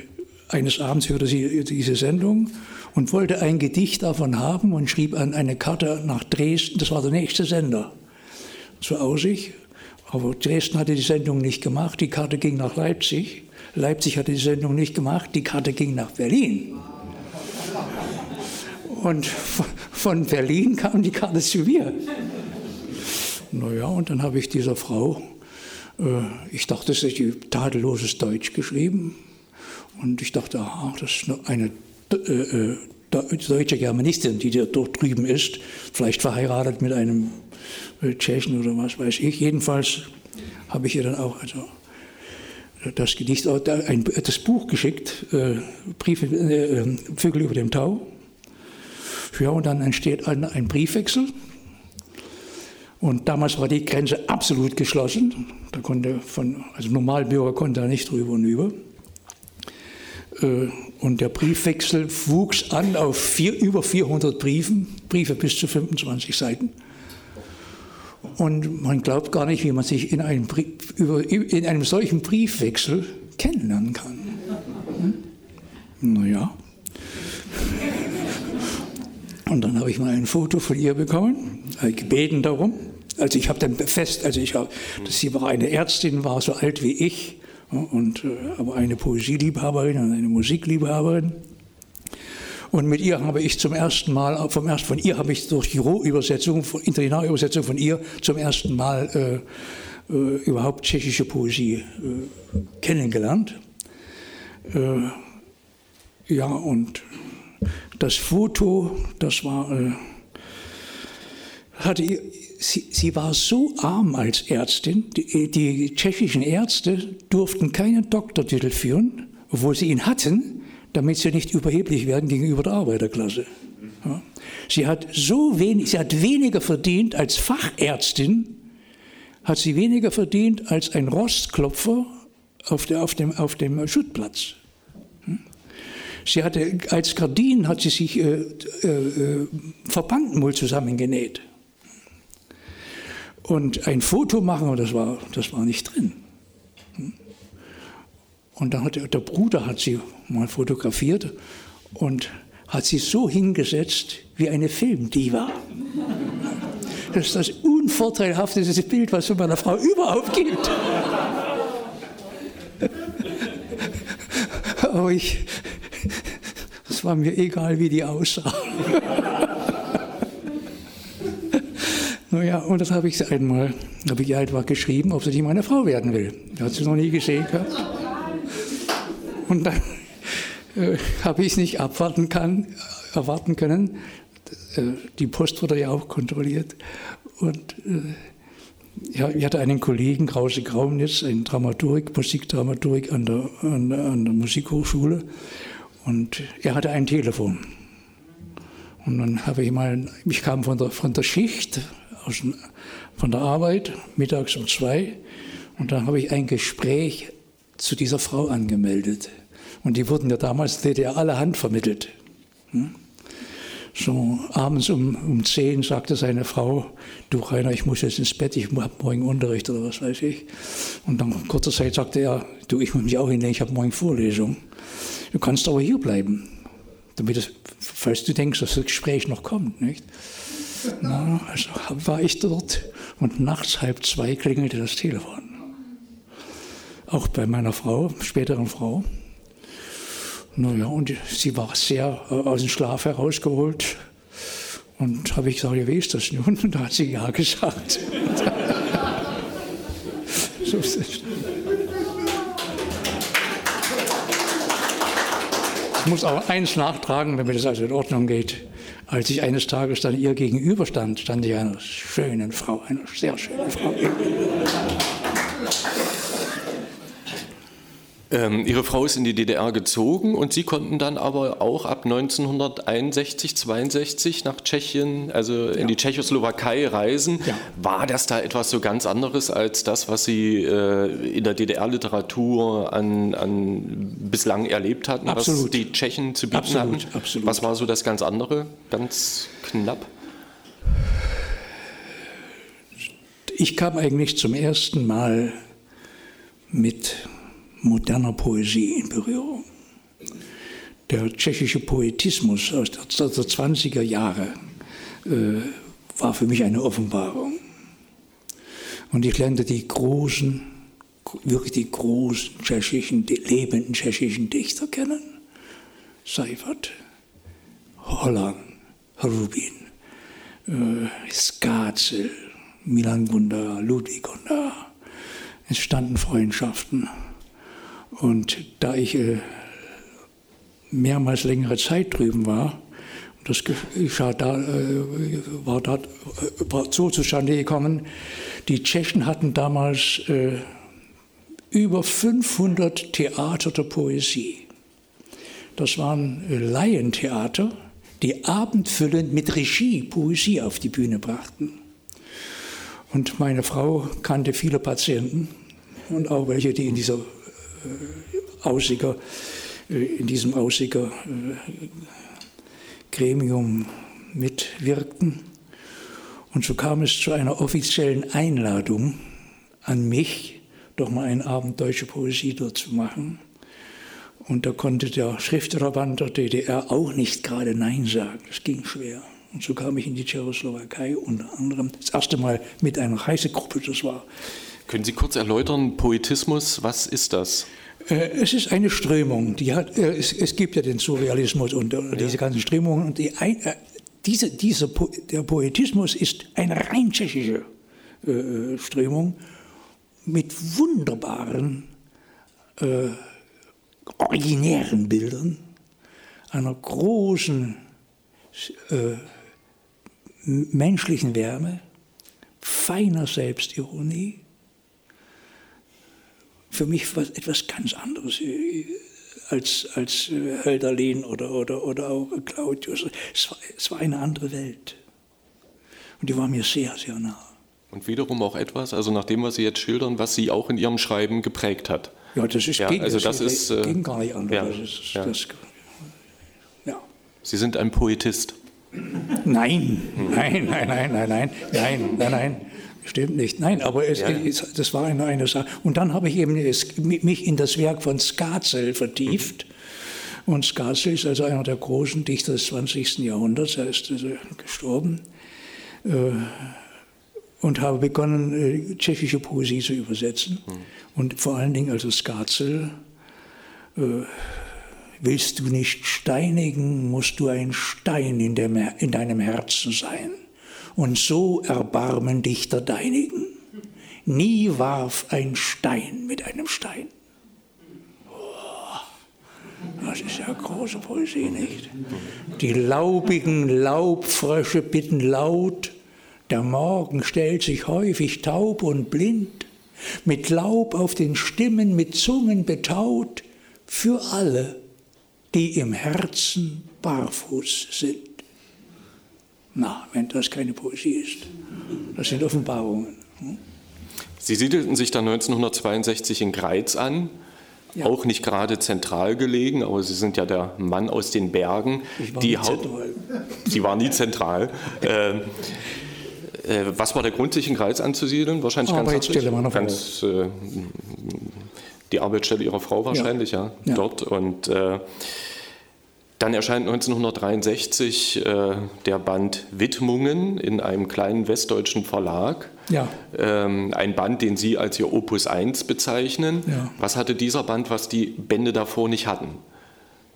B: eines Abends hörte sie diese Sendung und wollte ein Gedicht davon haben und schrieb an eine Karte nach Dresden, das war der nächste Sender, zu Aussich. Aber Dresden hatte die Sendung nicht gemacht, die Karte ging nach Leipzig. Leipzig hatte die Sendung nicht gemacht, die Karte ging nach Berlin. Und von Berlin kam die Karte zu mir. Naja, und dann habe ich dieser Frau, äh, ich dachte, es ist tadelloses Deutsch geschrieben. Und ich dachte, aha, das ist eine äh, äh deutsche Germanistin, die dort drüben ist, vielleicht verheiratet mit einem äh, Tschechen oder was weiß ich. Jedenfalls habe ich ihr dann auch also, das Gedicht, das Buch geschickt, Briefe, Vögel über dem Tau. Ja, und dann entsteht ein, ein Briefwechsel. Und damals war die Grenze absolut geschlossen. Da konnte von, also Normalbürger konnte da nicht drüber und über. Äh, und der Briefwechsel wuchs an auf vier, über 400 Briefen, Briefe bis zu 25 Seiten. Und man glaubt gar nicht, wie man sich in einem, Brief, in einem solchen Briefwechsel kennenlernen kann. Hm? Naja. Und dann habe ich mal ein Foto von ihr bekommen, gebeten darum. Also ich habe dann fest, also ich habe, sie war eine Ärztin, war so alt wie ich, und, äh, aber eine Poesieliebhaberin und eine Musikliebhaberin. Und mit ihr habe ich zum ersten Mal, vom ersten, von ihr habe ich durch die Rohübersetzung, Interlinearübersetzung von ihr zum ersten Mal äh, äh, überhaupt tschechische Poesie äh, kennengelernt. Äh, ja, und das Foto, das war, äh, hatte sie, sie, war so arm als Ärztin, die, die, tschechischen Ärzte durften keinen Doktortitel führen, obwohl sie ihn hatten, damit sie nicht überheblich werden gegenüber der Arbeiterklasse. Ja. Sie hat so wenig, sie hat weniger verdient als Fachärztin, hat sie weniger verdient als ein Rostklopfer auf, der, auf, dem, auf dem Schuttplatz. Hm. Sie hatte als Gardinen hat sie sich äh, äh, äh Verbandmull zusammengenäht und ein Foto machen, das war, das war nicht drin. Und dann hat der, der Bruder hat sie mal fotografiert und hat sie so hingesetzt wie eine Filmdiva. Das ist das unvorteilhafteste Bild, was es meiner Frau überhaupt gibt. Aber ich, es war mir egal, wie die aussah. Naja, und das habe ich einmal, habe ich ihr einfach geschrieben, ob sie nicht meine Frau werden will. Die hat sie noch nie gesehen gehabt. Und dann äh, habe ich es nicht abwarten kann, erwarten können. Äh, die Post wurde ja auch kontrolliert. Und äh, ja, ich hatte einen Kollegen, Krause Graunitz, ein Dramaturg, Musikdramaturg an der, an, an der Musikhochschule. Und er hatte ein Telefon. Und dann habe ich mal, ich kam von der, von der Schicht, aus, von der Arbeit, mittags um zwei. Und dann habe ich ein Gespräch zu dieser Frau angemeldet. Und die wurden ja damals DDR alle Hand vermittelt. Hm? So abends um, um zehn sagte seine Frau, du Rainer, ich muss jetzt ins Bett, ich habe morgen Unterricht oder was weiß ich. Und dann kurzer Zeit sagte er, du, ich muss mich auch hinlegen, ich habe morgen Vorlesung. Du kannst aber hier bleiben, damit es, falls du denkst, dass das Gespräch noch kommt. Nicht? Na, also war ich dort und nachts halb zwei klingelte das Telefon. Auch bei meiner Frau, späteren Frau. Naja, und sie war sehr äh, aus dem Schlaf herausgeholt. Und habe ich gesagt, ja, wie ist das nun? Und da hat sie ja gesagt. so ist es. Ich muss auch eins nachtragen, damit es also in Ordnung geht. Als ich eines Tages dann ihr gegenüberstand, stand ich einer schönen Frau, einer sehr schönen Frau.
A: Ähm, Ihre Frau ist in die DDR gezogen und Sie konnten dann aber auch ab 1961, 62 nach Tschechien, also in ja. die Tschechoslowakei reisen. Ja. War das da etwas so ganz anderes als das, was Sie äh, in der DDR-Literatur an, an, bislang erlebt hatten,
B: absolut.
A: was die Tschechen zu bieten
B: absolut,
A: hatten?
B: Absolut.
A: Was war so das ganz andere, ganz knapp?
B: Ich kam eigentlich zum ersten Mal mit moderner Poesie in Berührung. Der tschechische Poetismus aus der 20er Jahre äh, war für mich eine Offenbarung. Und ich lernte die großen, wirklich die großen tschechischen, die lebenden tschechischen Dichter kennen. Seifert, Holland, Rubin, äh, Skazel, Milan Gunda, Ludwig Gunda. Es standen Freundschaften. Und da ich äh, mehrmals längere Zeit drüben war, das geschah da, äh, war, da, äh, war so zustande gekommen, die Tschechen hatten damals über 500 Theater der Poesie. Das waren Laientheater, die abendfüllend mit Regie Poesie auf die Bühne brachten. Und meine Frau kannte viele Patienten und auch welche, die in dieser Aussiger, äh, in diesem Aussiger äh, Gremium mitwirkten. Und so kam es zu einer offiziellen Einladung an mich, doch mal einen Abend deutsche Poesie dort zu machen. Und da konnte der Schriftstellerband der DDR auch nicht gerade Nein sagen. Das ging schwer. Und so kam ich in die Tschechoslowakei unter anderem das erste Mal mit einer Reisegruppe. Das war
A: können Sie kurz erläutern, Poetismus, was ist das?
B: Äh, es ist eine Strömung. Die hat, äh, es, es, gibt ja den Surrealismus und ja. diese ganzen Strömungen. Und die, äh, diese, diese, der Poetismus ist eine rein tschechische äh, Strömung mit wunderbaren, äh, originären Bildern, einer großen äh, menschlichen Wärme, feiner Selbstironie für mich war etwas ganz anderes äh, als, als äh, Hölderlin oder, oder, oder auch Claudius. Es war, es war eine andere Welt. Und die war mir sehr, sehr nah.
A: Und wiederum auch etwas, also nach dem, was Sie jetzt schildern, was Sie auch in Ihrem Schreiben geprägt hat.
B: Ja, das ist, ja,
A: ging, also das, das ist,
B: äh, ging gar nicht anders. Ja, ist, ja. Das,
A: ja. Sie sind ein Poetist.
B: Nein, nein, nein, nein, nein, nein, nein, nein, nein. Stimmt nicht. Nein, aber es, ja. es, das war eine, eine Sache. Und dann habe ich eben es, mich in das Werk von Skazel vertieft. Mhm. Und Skazel ist also einer der großen Dichter des 20. Jahrhunderts. Er ist also gestorben. Äh, und habe begonnen, äh, tschechische Poesie zu übersetzen. Mhm. Und vor allen Dingen also Skazel. Äh, willst du nicht steinigen, musst du ein Stein in, in deinem Herzen sein und so erbarmen dich der Deinigen. Nie warf ein Stein mit einem Stein. Das ist ja große Poesie, nicht? Die laubigen Laubfrösche bitten laut, der Morgen stellt sich häufig taub und blind, mit Laub auf den Stimmen, mit Zungen betaut, für alle, die im Herzen barfuß sind. Na, wenn das keine Poesie ist. Das sind Offenbarungen. Hm?
A: Sie siedelten sich dann 1962 in Greiz an, ja. auch nicht gerade zentral gelegen, aber Sie sind ja der Mann aus den Bergen.
B: Ich war Die nie zentral.
A: Sie waren nie zentral. äh, was war der Grund, sich in Greiz anzusiedeln? Wahrscheinlich
B: ganz Arbeitsstelle meiner Frau. Ganz, äh,
A: die Arbeitsstelle Ihrer Frau wahrscheinlich, ja, ja, ja. dort. Und äh, dann erscheint 1963 äh, der Band Widmungen in einem kleinen westdeutschen Verlag.
B: Ja.
A: Ähm, ein Band, den Sie als Ihr Opus 1 bezeichnen.
B: Ja.
A: Was hatte dieser Band, was die Bände davor nicht hatten?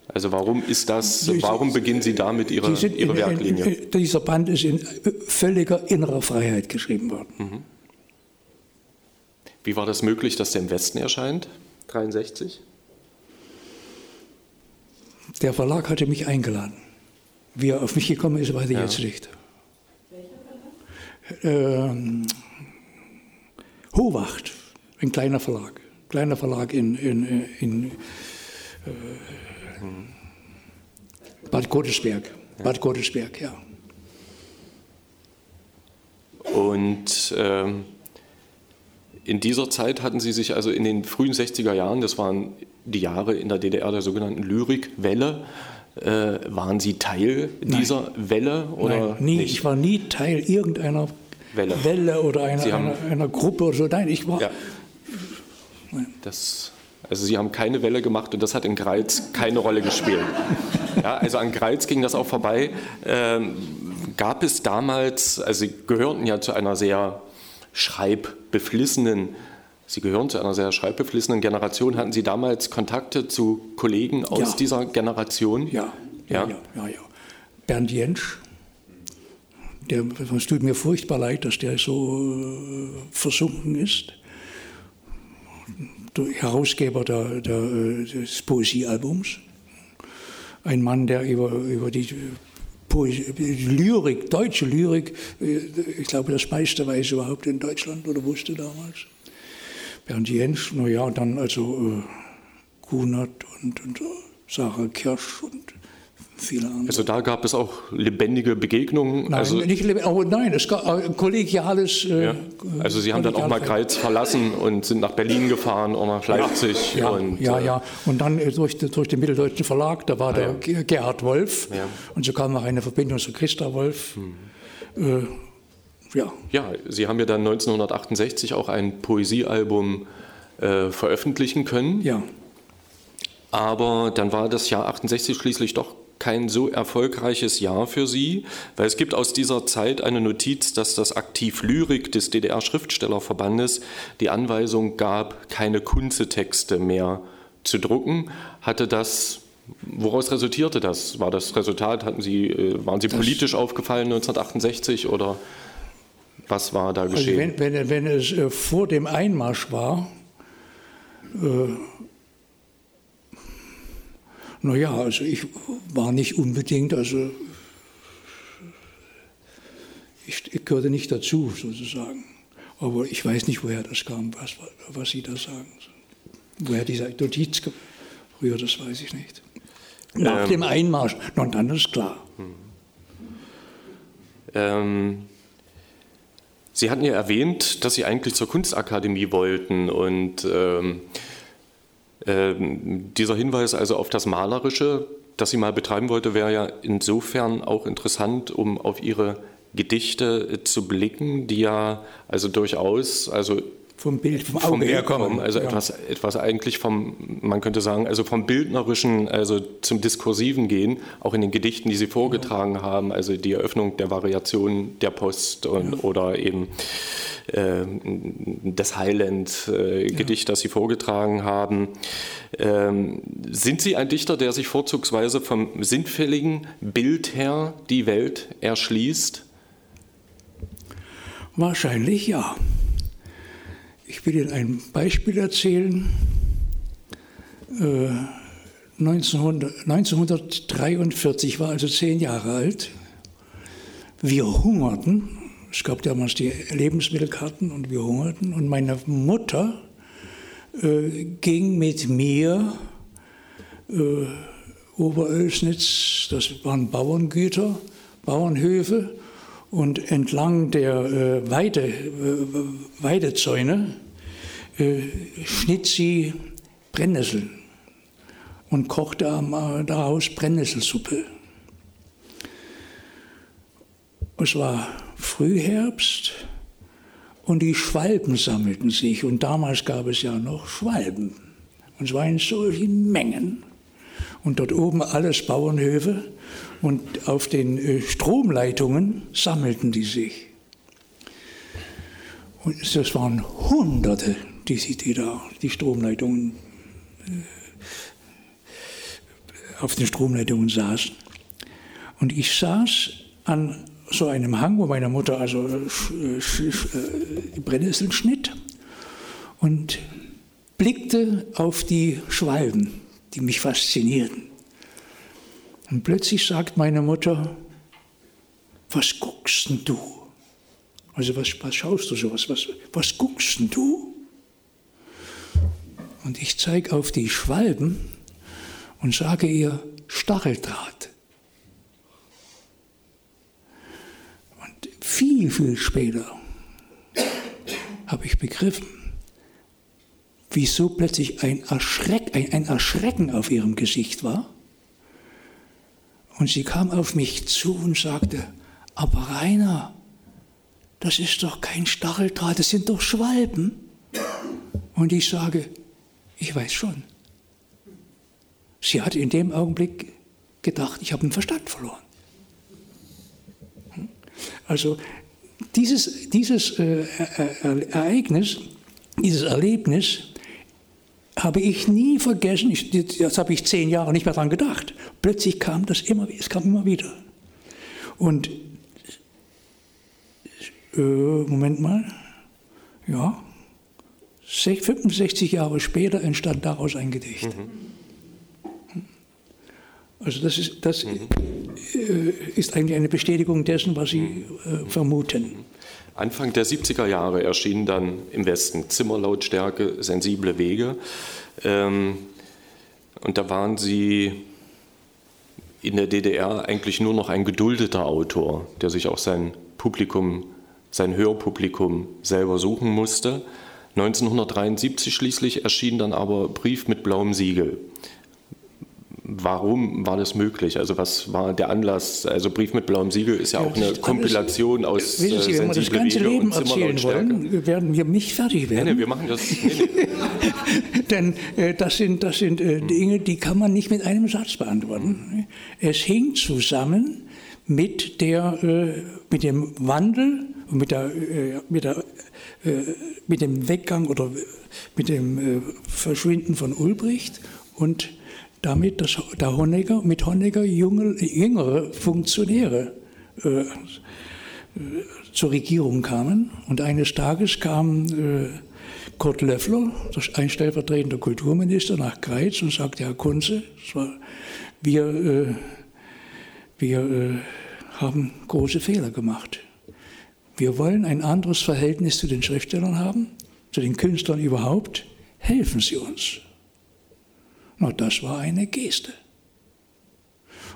A: Also warum ist das, warum beginnen Sie damit Ihre, Ihre Werklinie? In,
B: in, dieser Band ist in völliger innerer Freiheit geschrieben worden. Mhm.
A: Wie war das möglich, dass der im Westen erscheint, 63?
B: Der Verlag hatte mich eingeladen. Wie er auf mich gekommen ist, weiß ich ja. jetzt nicht. Ähm, Howacht, ein kleiner Verlag. Kleiner Verlag in, in, in äh, Bad Godesberg. Bad Godesberg, ja.
A: Und ähm, in dieser Zeit hatten Sie sich also in den frühen 60er Jahren, das waren die Jahre in der DDR der sogenannten Lyrikwelle, äh, waren Sie Teil Nein. dieser Welle? Oder
B: Nein, nie. Nicht? Ich war nie Teil irgendeiner Welle, Welle oder einer, einer, einer, Gruppe oder so. Nein, ich war. Ja.
A: Das, also Sie haben keine Welle gemacht und das hat in Greiz keine Rolle gespielt. Ja, also an Greiz ging das auch vorbei. Ähm, gab es damals, also Sie gehörten ja zu einer sehr schreibbeflissenen Sie gehören zu einer sehr schreibbeflissenen Generation. Hatten Sie damals Kontakte zu Kollegen aus ja. dieser Generation?
B: Ja, ja, ja, ja. ja. Bernd Jentsch, der, es tut mir furchtbar leid, dass der so äh, versunken ist. Der Herausgeber der, der, des Poesiealbums. Ein Mann, der über, über die Poesie, Lyrik, deutsche Lyrik, äh, ich glaube, das meiste weiß überhaupt in Deutschland oder wusste damals. Bernd Jentsch, naja, und dann also äh, Kunert und, und Sarah Kirsch und viele andere.
A: Also da gab es auch lebendige Begegnungen?
B: Nein,
A: also,
B: nicht lebendig, oh nein, es gab ein kollegiales...
A: Äh, ja. Also Sie haben dann auch mal Greiz verlassen und sind nach Berlin gefahren oder nach Leipzig?
B: Ja,
A: und,
B: ja, ja. Und dann äh, durch, durch den Mitteldeutschen Verlag, da war ah, der Gerhard Wolf ja. und so kam noch eine Verbindung zu Christa Wolf. Hm.
A: Ja. ja, Sie haben ja dann 1968 auch ein Poesiealbum äh, veröffentlichen können.
B: Ja.
A: Aber dann war das Jahr 68 schließlich doch kein so erfolgreiches Jahr für Sie, weil es gibt aus dieser Zeit eine Notiz, dass das Aktiv Lyrik des DDR-Schriftstellerverbandes die Anweisung gab, keine Kunzetexte mehr zu drucken. Hatte das Woraus resultierte das? War das Resultat, hatten Sie, äh, waren Sie das politisch aufgefallen 1968 oder was war da also geschehen?
B: Also wenn, wenn, wenn es äh, vor dem Einmarsch war, äh, naja, also ich war nicht unbedingt, also ich, ich, gehörte nicht dazu sozusagen. Aber ich weiß nicht, woher das kam, was, was Sie da sagen. Woher diese Notiz rührt, das weiß ich nicht. Nach ähm, dem Einmarsch, und dann ist klar.
A: Ähm, Sie hatten ja erwähnt, dass Sie eigentlich zur Kunstakademie wollten und ähm, äh, dieser Hinweis also auf das Malerische, das Sie mal betreiben wollte, wäre ja insofern auch interessant, um auf Ihre Gedichte äh, zu blicken, die ja also durchaus also
B: vom Bild, vom Auge vom Bild
A: kommen. Also ja. etwas, etwas eigentlich vom, man könnte sagen, also vom Bildnerischen, also zum Diskursiven gehen, auch in den Gedichten, die Sie vorgetragen ja. haben, also die Eröffnung der Variation der Post und, ja. oder eben äh, das Highland-Gedicht, äh, das Sie vorgetragen haben. Ähm, sind Sie ein Dichter, der sich vorzugsweise vom sinnfälligen Bild her die Welt erschließt?
B: Wahrscheinlich ja. Ich will Ihnen ein Beispiel erzählen. Äh, 1900, 1943 war also zehn Jahre alt. Wir hungerten. Es gab damals die Lebensmittelkarten und wir hungerten. Und meine Mutter äh, ging mit mir äh, Oberölsnitz, das waren Bauerngüter, Bauernhöfe, und entlang der äh, Weide, äh, Weidezäune äh, schnitt sie Brennnesseln und kochte äh, daraus Brennnesselsuppe. Es war Frühherbst und die Schwalben sammelten sich und damals gab es ja noch Schwalben und zwar in solchen Mengen und dort oben alles Bauernhöfe und auf den äh, Stromleitungen sammelten die sich. Und das waren Hunderte, die, die da, die Stromleitungen, äh, auf den Stromleitungen saßen. Und ich saß an so einem Hang, wo meine Mutter also äh, die Brennnesseln schnitt und blickte auf die Schwalben die mich faszinierten. Und plötzlich sagt meine Mutter, was guckst denn du? Also was, was schaust du so? Was, was, was guckst denn du? Und ich zeige auf die Schwalben und sage ihr Stacheldraht. Und viel, viel später habe ich begriffen, wieso plötzlich ein, Erschreck, ein, ein Erschrecken auf ihrem Gesicht war. Und sie kam auf mich zu und sagte, aber Rainer, das ist doch kein Stacheldraht, das sind doch Schwalben. Und ich sage, ich weiß schon. Sie hat in dem Augenblick gedacht, ich habe den Verstand verloren. Also dieses, dieses äh, äh, Ereignis, dieses Erlebnis habe ich nie vergessen. Ich, das habe ich zehn Jahre nicht mehr daran gedacht. Plötzlich kam das immer, es kam immer wieder. Und äh, Moment mal, ja, 65 Jahre später entstand daraus ein Gedicht. Mhm. Also das ist, das mhm. äh, ist eigentlich eine Bestätigung dessen, was Sie äh, vermuten.
A: Anfang der 70er Jahre erschienen dann im Westen Zimmerlautstärke, sensible Wege. Ähm, und da waren Sie in der DDR eigentlich nur noch ein geduldeter Autor, der sich auch sein Publikum, sein Hörpublikum selber suchen musste. 1973 schließlich erschien dann aber Brief mit blauem Siegel. Warum war das möglich? Also was war der Anlass? Also Brief mit blauem Siegel ist ja, ja auch eine Kompilation aus
B: Wissen Sie, wenn wir das ganze Wege Leben erzählen wollen, werden wir nicht fertig werden.
A: Nee, nee, wir machen das. Nee,
B: nee. Denn äh, das sind, das sind äh, Dinge, die kann man nicht mit einem Satz beantworten. Es hing zusammen mit, der, äh, mit dem Wandel und mit, der, äh, mit, der, äh, mit dem Weggang oder mit dem äh, Verschwinden von Ulbricht und damit, dass der Honecker, mit Honecker junge, jüngere Funktionäre äh, zur Regierung kamen. Und eines Tages kam äh, Kurt Löffler, ein stellvertretender Kulturminister, nach Greiz und sagte, Herr Kunze, war, wir, äh, wir äh, haben große Fehler gemacht. Wir wollen ein anderes Verhältnis zu den Schriftstellern haben, zu den Künstlern überhaupt. Helfen Sie uns. Na, das war eine Geste.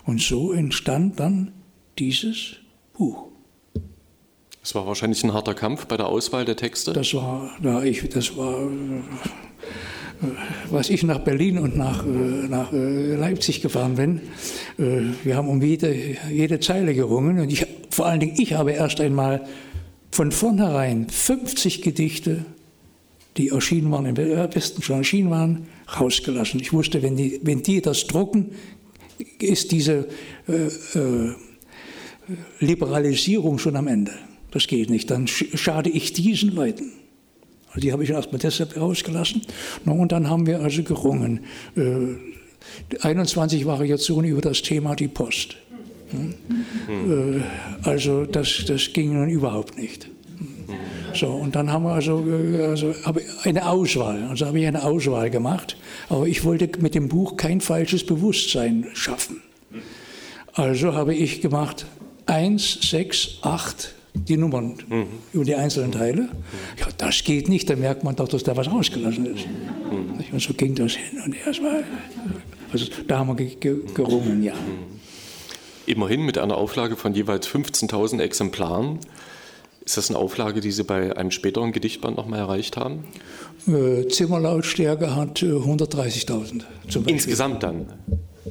B: Und so entstand dann dieses Buch.
A: Es war wahrscheinlich ein harter Kampf bei der Auswahl der Texte?
B: Das war, ja, ich, das war, was ich nach Berlin und nach, äh, nach äh, Leipzig gefahren bin. Wir haben um jede, jede Zeile gerungen und ich, vor allen Dingen ich habe erst einmal von vornherein 50 Gedichte, die erschienen waren, im Westen schon erschienen waren, rausgelassen. Ich wusste, wenn die, wenn die das drucken, ist diese äh, äh, Liberalisierung schon am Ende. Das geht nicht. Dann schade ich diesen Leuten. Die habe ich erstmal deshalb rausgelassen. Und dann haben wir also gerungen. Äh, 21 Variationen über das Thema die Post. Hm? Hm. Also das, das ging nun überhaupt nicht. So, und dann haben wir also, äh, also eine Auswahl. Also habe ich eine Auswahl gemacht. Aber ich wollte mit dem Buch kein falsches Bewusstsein schaffen. Also habe ich gemacht 1, 6, 8, die Nummern mhm. über die einzelnen Teile. Ja, das geht nicht, da merkt man doch, dass da was ausgelassen ist. Mhm. Und so ging das hin und her. Also, da haben wir gerungen, ja.
A: Immerhin mit einer Auflage von jeweils 15.000 Exemplaren. Ist das eine Auflage, die Sie bei einem späteren Gedichtband nochmal erreicht haben?
B: Äh, Zimmerlautstärke hat 130.000.
A: Äh, Insgesamt dann?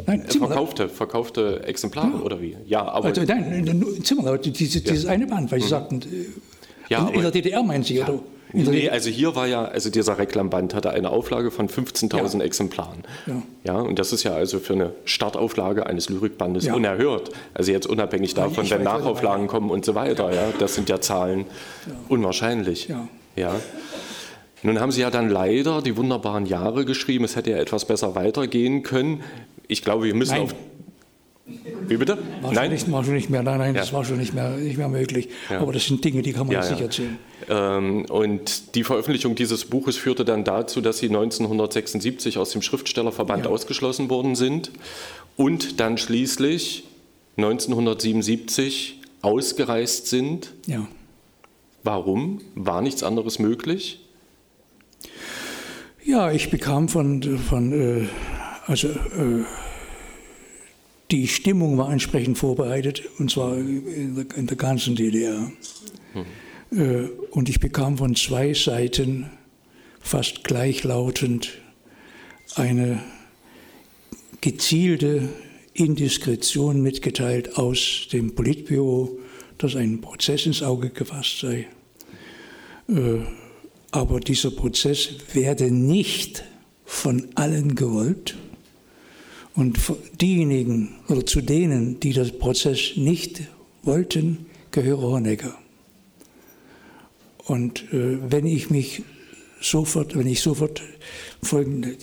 A: Nein, äh, verkaufte, verkaufte Exemplare ja. oder wie?
B: Ja, aber. Also, nein, Zimmerlaut, dieses, ja. dieses eine Band, weil Sie mhm. sagten, ja, in, in der DDR meinen Sie, ja. oder?
A: Nee, also hier war ja, also dieser Reklamband hatte eine Auflage von 15.000 ja. Exemplaren. Ja. ja. Und das ist ja also für eine Startauflage eines Lyrikbandes ja. unerhört. Also jetzt unabhängig davon, wenn Nachauflagen kommen und so weiter. Ja. Das sind ja Zahlen unwahrscheinlich. Ja. Nun haben Sie ja dann leider die wunderbaren Jahre geschrieben. Es hätte ja etwas besser weitergehen können. Ich glaube, wir müssen Nein. auf Wie bitte?
B: War nein? Nicht, war schon nicht mehr, nein, nein, ja. das war schon nicht mehr, nicht mehr möglich. Ja. Aber das sind Dinge, die kann man ja, jetzt nicht erzählen.
A: Ähm, und die Veröffentlichung dieses Buches führte dann dazu, dass Sie 1976 aus dem Schriftstellerverband ausgeschlossen worden sind und dann schließlich 1977 ausgereist sind.
B: Ja.
A: Warum? War nichts anderes möglich?
B: Ja, ich bekam von, von äh, also äh, die Stimmung war entsprechend vorbereitet, und zwar in der, in der ganzen DDR. Hm. Äh, und ich bekam von zwei Seiten fast gleichlautend eine gezielte Indiskretion mitgeteilt aus dem Politbüro, dass ein Prozess ins Auge gefasst sei. Äh, aber dieser Prozess werde nicht von allen gewollt. Und diejenigen oder zu denen, die das Prozess nicht wollten, gehöre Honecker. Und äh, wenn ich mich sofort, wenn ich sofort folgende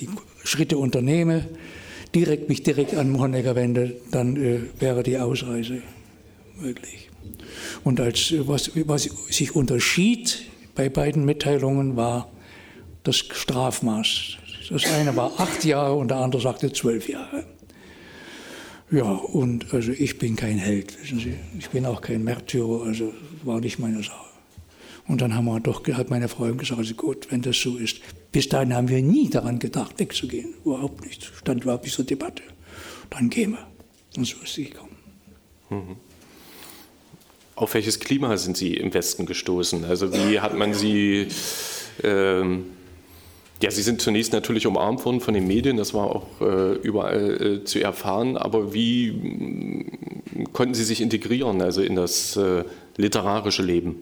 B: Schritte unternehme, direkt mich direkt an Honecker wende, dann äh, wäre die Ausreise möglich. Und als was, was sich unterschied bei beiden Mitteilungen war das Strafmaß. Das eine war acht Jahre und der andere sagte zwölf Jahre. Ja, und also ich bin kein Held, wissen Sie. Ich bin auch kein Märtyrer, also war nicht meine Sache. Und dann haben wir doch, hat meine Frau gesagt, also gut, wenn das so ist. Bis dahin haben wir nie daran gedacht, wegzugehen. Überhaupt nicht. Stand überhaupt nicht zur Debatte. Dann gehen wir. Und so ist sie gekommen. Mhm.
A: Auf welches Klima sind Sie im Westen gestoßen? Also wie hat man Sie... Ähm ja, Sie sind zunächst natürlich umarmt worden von den Medien, das war auch äh, überall äh, zu erfahren, aber wie äh, konnten Sie sich integrieren, also in das äh, literarische Leben?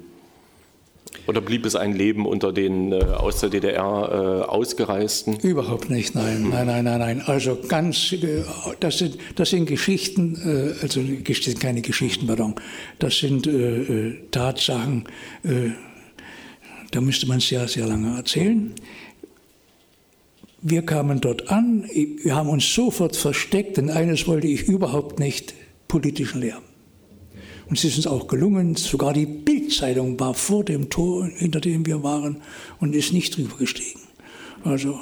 A: Oder blieb es ein Leben unter den äh, aus der DDR äh, Ausgereisten?
B: Überhaupt nicht, nein, nein, nein, nein, nein. Also ganz, das sind, das sind Geschichten, also keine Geschichten, pardon, das sind Tatsachen, da müsste man sehr, sehr lange erzählen. Wir kamen dort an, wir haben uns sofort versteckt, denn eines wollte ich überhaupt nicht, politischen Lärm. Und es ist uns auch gelungen, sogar die Bildzeitung war vor dem Tor, hinter dem wir waren, und ist nicht drüber gestiegen. Also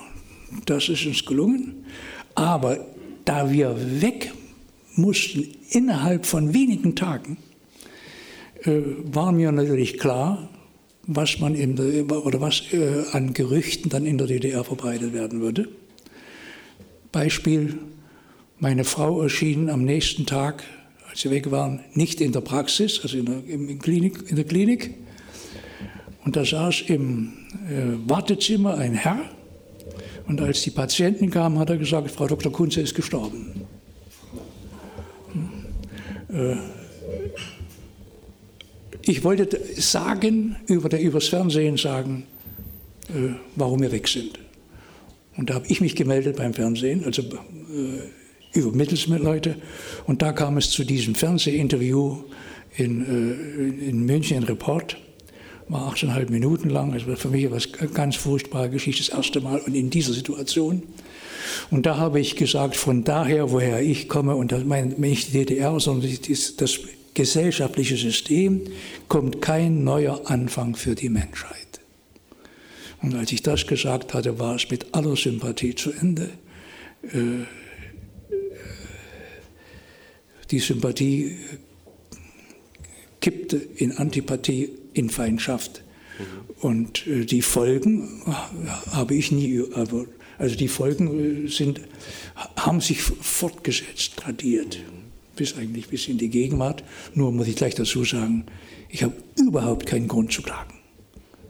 B: das ist uns gelungen. Aber da wir weg mussten, innerhalb von wenigen Tagen, äh, war mir natürlich klar, was man in der, oder was äh, an Gerüchten dann in der DDR verbreitet werden würde. Beispiel: Meine Frau erschien am nächsten Tag, als sie weg waren, nicht in der Praxis, also in der, in Klinik, in der Klinik. Und da saß im äh, Wartezimmer ein Herr. Und als die Patienten kamen, hat er gesagt: Frau Dr. Kunze ist gestorben. Hm. Äh, ich wollte sagen, über der, übers Fernsehen sagen, äh, warum wir weg sind. Und da habe ich mich gemeldet beim Fernsehen, also äh, über Mittelsleute. Und da kam es zu diesem Fernsehinterview in, äh, in München, Report. War 18,5 Minuten lang. Es war für mich eine ganz furchtbare Geschichte, das erste Mal und in dieser Situation. Und da habe ich gesagt, von daher, woher ich komme, und das meine nicht die DDR, sondern das, das gesellschaftliche System kommt kein neuer Anfang für die Menschheit. Und als ich das gesagt hatte, war es mit aller Sympathie zu Ende. Äh, die Sympathie kippte in Antipathie, in Feindschaft. Und äh, die Folgen habe ich nie, also die Folgen äh, sind, haben sich fortgesetzt, tradiert bis eigentlich bis in die Gegenwart. Nur muss ich gleich dazu sagen, ich habe überhaupt keinen Grund zu klagen.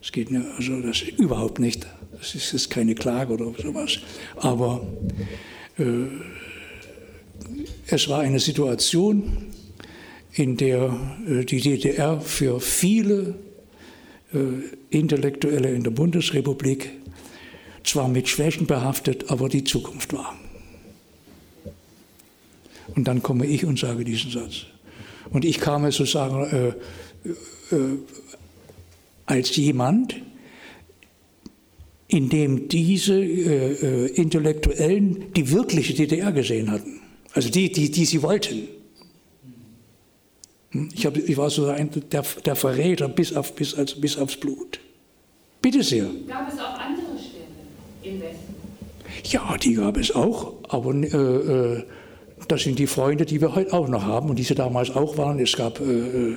B: Es geht mir also das überhaupt nicht. Das ist, ist keine Klage oder sowas. Aber äh, es war eine Situation, in der äh, die DDR für viele äh, Intellektuelle in der Bundesrepublik zwar mit Schwächen behaftet, aber die Zukunft war. Und dann komme ich und sage diesen Satz. Und ich kam sozusagen äh, äh, als jemand, in dem diese äh, äh, Intellektuellen die wirkliche DDR gesehen hatten. Also die, die, die sie wollten. Hm? Ich, hab, ich war so ein, der, der Verräter bis, auf, bis, also bis aufs Blut. Bitte sehr.
C: Gab es auch andere Städte im Westen?
B: Ja, die gab es auch, aber äh, äh, das sind die Freunde, die wir heute auch noch haben und die sie damals auch waren. Es gab, äh, äh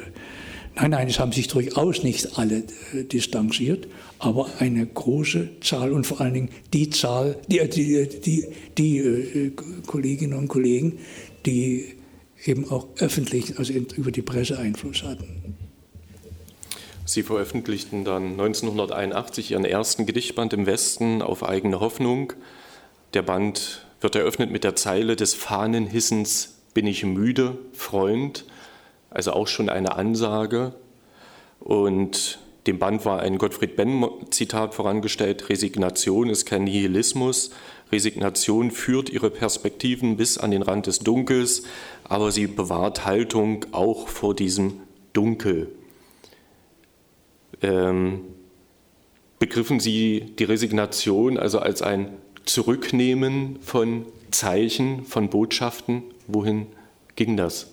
B: nein, nein, es haben sich durchaus nicht alle äh, distanziert, aber eine große Zahl und vor allen Dingen die Zahl, die, äh, die, die, die äh, Kolleginnen und Kollegen, die eben auch öffentlich, also über die Presse Einfluss hatten.
A: Sie veröffentlichten dann 1981 Ihren ersten Gedichtband im Westen auf eigene Hoffnung. Der Band wird eröffnet mit der Zeile des Fahnenhissens Bin ich müde, Freund, also auch schon eine Ansage. Und dem Band war ein Gottfried Benn-Zitat vorangestellt: Resignation ist kein Nihilismus. Resignation führt ihre Perspektiven bis an den Rand des Dunkels, aber sie bewahrt Haltung auch vor diesem Dunkel. Ähm, begriffen Sie die Resignation also als ein Zurücknehmen von Zeichen, von Botschaften? Wohin ging das?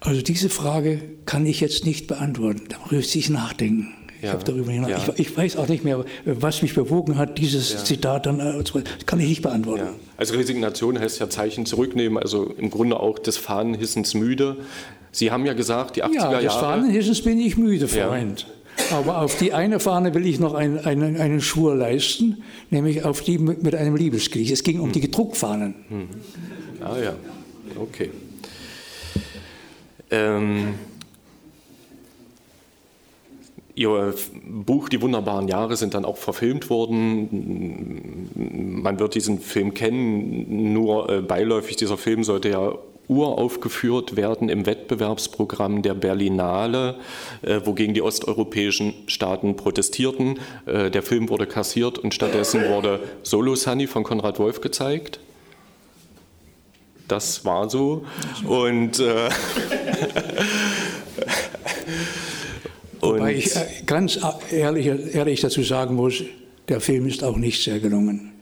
B: Also diese Frage kann ich jetzt nicht beantworten. Da müsste ich nachdenken. Ja, ich hinaus. Ja. Ich, ich, weiß auch nicht mehr, was mich bewogen hat, dieses ja. Zitat dann äh, kann ich nicht beantworten.
A: Also Resignation heißt ja Zeichen zurücknehmen, also im Grunde auch des Fahnenhissens müde. Sie haben ja gesagt, die 80er Jahre. Ja,
B: des Fahnenhissens bin ich müde, Freund. Aber auf die eine Fahne will ich noch einen, einen, einen Schwur leisten, nämlich auf die mit einem Liebesgedicht. Es ging um die Druckfahnen.
A: Mhm. Ah ja, okay. Ähm, Ihr Buch Die wunderbaren Jahre sind dann auch verfilmt worden. Man wird diesen Film kennen, nur äh, beiläufig. Dieser Film sollte ja uraufgeführt werden im Wettbewerbsprogramm der Berlinale, äh, wogegen die osteuropäischen Staaten protestierten. Äh, der Film wurde kassiert und stattdessen wurde Solo Sunny von Konrad Wolf gezeigt. Das war so. Und, äh,
B: Wobei ich ganz ehrlich, ehrlich dazu sagen muss, der Film ist auch nicht sehr gelungen.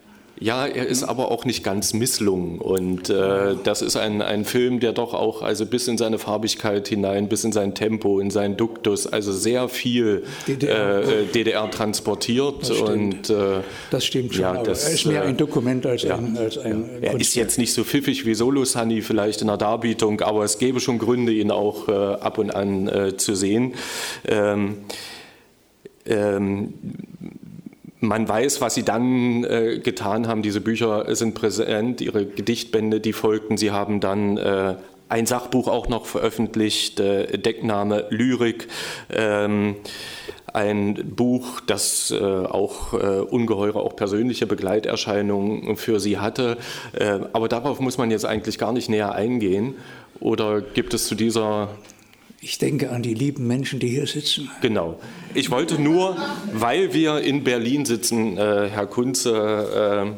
A: Ja, er ist aber auch nicht ganz misslungen. Und äh, das ist ein, ein Film, der doch auch also bis in seine Farbigkeit hinein, bis in sein Tempo, in seinen Duktus, also sehr viel DDR, äh, DDR transportiert.
B: Das
A: und,
B: äh, das stimmt schon. Ja, das, er ist mehr ein äh, Dokument als ja, ein, als ein
A: ja. Er ist jetzt nicht so pfiffig wie Solo Sunny vielleicht in der Darbietung, aber es gäbe schon Gründe, ihn auch äh, ab und an äh, zu sehen. Ähm, ähm, man weiß, was sie dann äh, getan haben. Diese Bücher sind präsent, ihre Gedichtbände, die folgten. Sie haben dann äh, ein Sachbuch auch noch veröffentlicht, äh, Deckname Lyrik. Ähm, ein Buch, das äh, auch äh, ungeheure, auch persönliche Begleiterscheinungen für sie hatte. Äh, aber darauf muss man jetzt eigentlich gar nicht näher eingehen. Oder gibt es zu dieser
B: ich denke an die lieben Menschen, die hier sitzen.
A: Genau. Ich wollte nur, weil wir in Berlin sitzen, äh, Herr Kunze,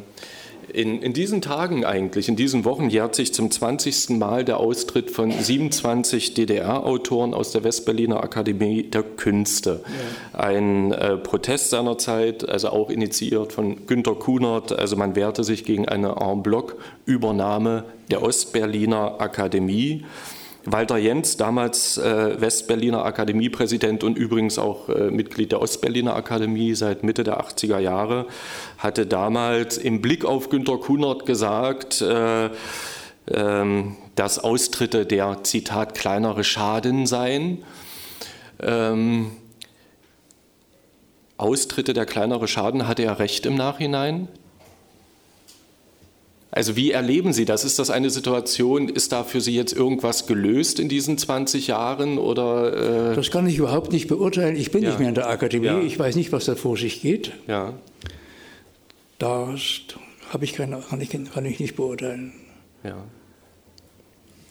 A: äh, in, in, diesen Tagen eigentlich, in diesen Wochen jährt sich zum 20. Mal der Austritt von 27 DDR-Autoren aus der Westberliner Akademie der Künste. Ja. Ein äh, Protest seinerzeit, also auch initiiert von Günter Kunert. Also man wehrte sich gegen eine En bloc-Übernahme der Ostberliner Akademie. Walter Jens, damals äh, Westberliner Akademiepräsident und übrigens auch äh, Mitglied der Ostberliner Akademie seit Mitte der 80er Jahre, hatte damals im Blick auf Günter Kunert gesagt, äh, ähm, dass Austritte der, Zitat, kleinere Schaden seien. Ähm, Austritte der kleinere Schaden, hatte er recht im Nachhinein? Also wie erleben Sie das? Ist das eine Situation, ist da für Sie jetzt irgendwas gelöst in diesen 20 Jahren? Oder,
B: äh das kann ich überhaupt nicht beurteilen. Ich bin ja. nicht mehr in der Akademie. Ja. Ich weiß nicht, was da vor sich geht.
A: Ja.
B: Das ich keine, kann, ich, kann ich nicht beurteilen.
A: Ja.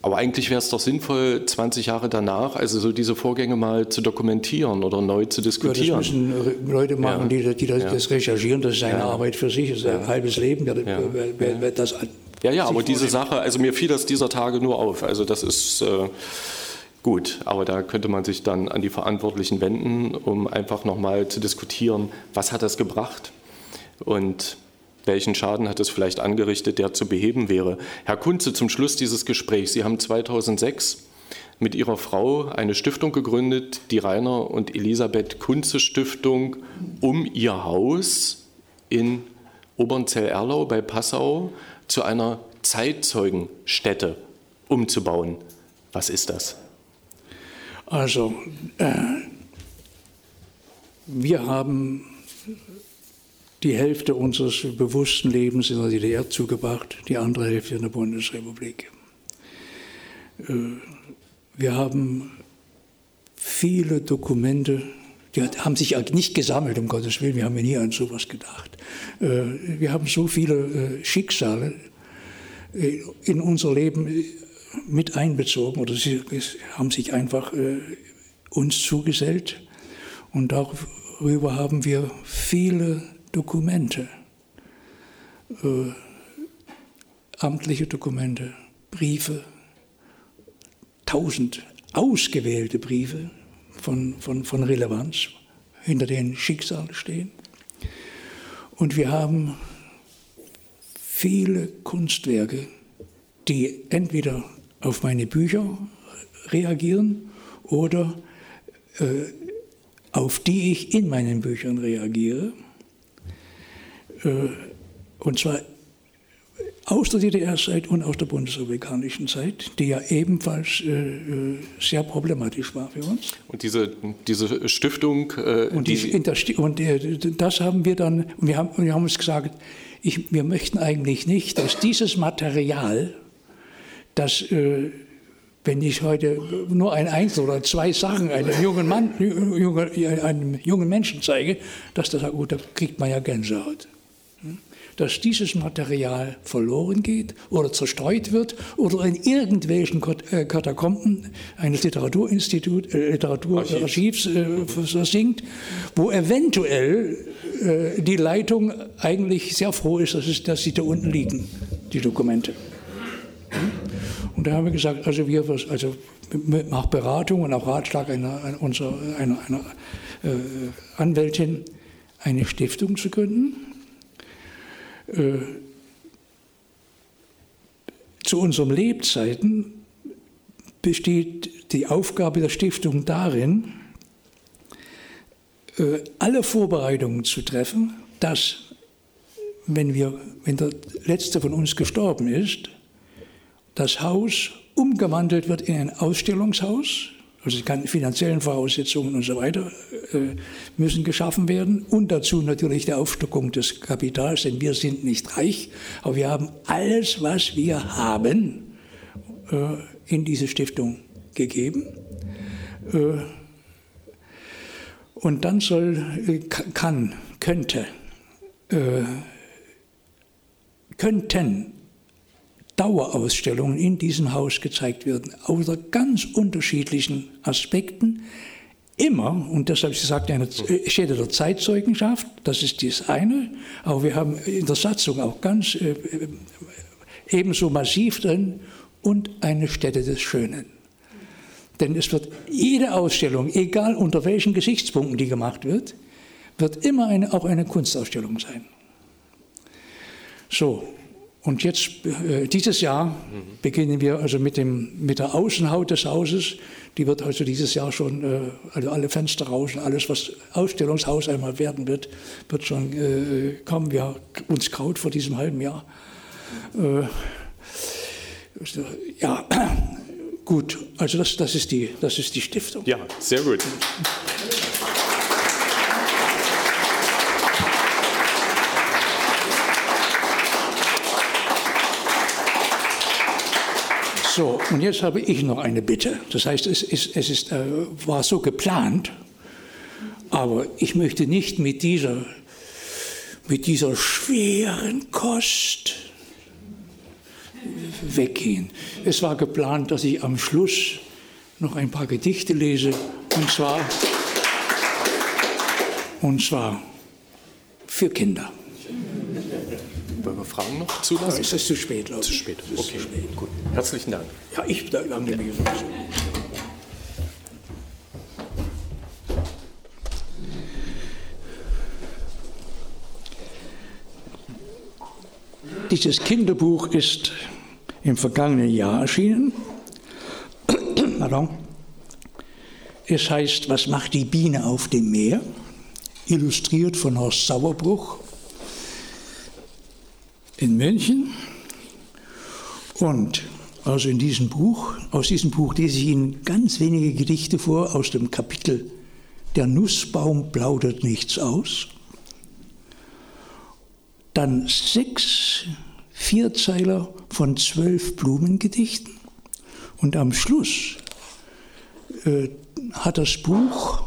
A: Aber eigentlich wäre es doch sinnvoll, 20 Jahre danach, also so diese Vorgänge mal zu dokumentieren oder neu zu diskutieren. Ja,
B: das müssen Leute machen, ja. die, die das, ja. das, recherchieren. Das ist eine Arbeit für sich, das ist ein halbes Leben. Wer, wer, wer das
A: ja, ja, aber diese Sache, also mir fiel das dieser Tage nur auf. Also das ist äh, gut, aber da könnte man sich dann an die Verantwortlichen wenden, um einfach nochmal zu diskutieren, was hat das gebracht? Und welchen Schaden hat es vielleicht angerichtet, der zu beheben wäre? Herr Kunze, zum Schluss dieses Gesprächs. Sie haben 2006 mit ihrer Frau eine Stiftung gegründet, die Rainer und Elisabeth Kunze Stiftung, um ihr Haus in Obernzell-Erlau bei Passau zu einer Zeitzeugenstätte umzubauen. Was ist das?
B: Also, äh, wir haben die Hälfte unseres bewussten Lebens in der DDR zugebracht, die andere Hälfte in der Bundesrepublik. Äh, wir haben viele Dokumente, die haben sich halt nicht gesammelt, um Gottes Willen, wir haben ja nie an sowas gedacht. Äh, wir haben so viele äh, Schicksale in unser Leben mit einbezogen oder sie haben sich einfach uns zugesellt und darüber haben wir viele Dokumente, amtliche Dokumente, Briefe, tausend ausgewählte Briefe von, von, von Relevanz, hinter denen Schicksale stehen. Und wir haben viele Kunstwerke, die entweder auf meine Bücher reagieren oder äh, auf die ich in meinen Büchern reagiere. Äh, und zwar aus der DDR-Zeit und aus der bundesrepublikanischen Zeit, die ja ebenfalls äh, äh, sehr problematisch war für uns.
A: Und diese, diese Stiftung. Äh,
B: und, die, die und äh, das haben wir dann, wir haben, wir haben uns gesagt, ich, wir möchten eigentlich nicht, dass dieses Material, das äh, wenn ich heute nur ein Einzel oder zwei Sachen einem jungen, Mann, junge, einem jungen Menschen zeige, dass das, gut, da kriegt man ja Gänsehaut dass dieses Material verloren geht oder zerstreut wird oder in irgendwelchen äh, Katakomben eines Literaturinstituts, äh, Literaturarchivs äh, versinkt, wo eventuell äh, die Leitung eigentlich sehr froh ist, dass, es, dass sie da unten liegen, die Dokumente. Und da haben wir gesagt, also wir, also nach Beratung und auch Ratschlag einer, einer, einer, einer äh, Anwältin, eine Stiftung zu gründen, äh, zu unseren Lebzeiten besteht die Aufgabe der Stiftung darin, äh, alle Vorbereitungen zu treffen, dass, wenn, wir, wenn der letzte von uns gestorben ist, das Haus umgewandelt wird in ein Ausstellungshaus, also die finanziellen Voraussetzungen und so weiter äh, müssen geschaffen werden und dazu natürlich die Aufstockung des Kapitals, denn wir sind nicht reich, aber wir haben alles, was wir haben, äh, in diese Stiftung gegeben. Äh, und dann soll, kann, könnte, könnten Dauerausstellungen in diesem Haus gezeigt werden, aus ganz unterschiedlichen Aspekten. Immer, und deshalb ich gesagt, eine Stätte der Zeitzeugenschaft, das ist das eine, aber wir haben in der Satzung auch ganz äh, äh, ebenso massiv drin und eine Stätte des Schönen. Denn es wird jede Ausstellung, egal unter welchen Gesichtspunkten die gemacht wird, wird immer eine, auch eine Kunstausstellung sein. So, und jetzt, äh, dieses Jahr, beginnen wir also mit, dem, mit der Außenhaut des Hauses. Die wird also dieses Jahr schon, äh, also alle Fenster raus, alles, was Ausstellungshaus einmal werden wird, wird schon äh, kommen. Wir uns kraut vor diesem halben Jahr. Äh, ja, gut, also das, das, ist die, das ist die Stiftung.
A: Ja, sehr gut.
B: So, und jetzt habe ich noch eine Bitte. Das heißt, es, ist, es ist, äh, war so geplant, aber ich möchte nicht mit dieser, mit dieser schweren Kost weggehen. Es war geplant, dass ich am Schluss noch ein paar Gedichte lese, und zwar, und zwar für Kinder.
A: Wir Fragen noch zulassen?
B: Ja, ist es zu spät,
A: glaube ich. Zu spät, okay. Zu spät. Gut. Herzlichen Dank.
B: Ja, ich danke mich. Dieses Kinderbuch ist im vergangenen Jahr erschienen. Pardon. Es heißt, was macht die Biene auf dem Meer? Illustriert von Horst Sauerbruch in München. Und also in diesem Buch, aus diesem Buch lese ich Ihnen ganz wenige Gedichte vor aus dem Kapitel Der Nussbaum plaudert nichts aus. Dann sechs Vierzeiler von zwölf Blumengedichten. Und am Schluss äh, hat das Buch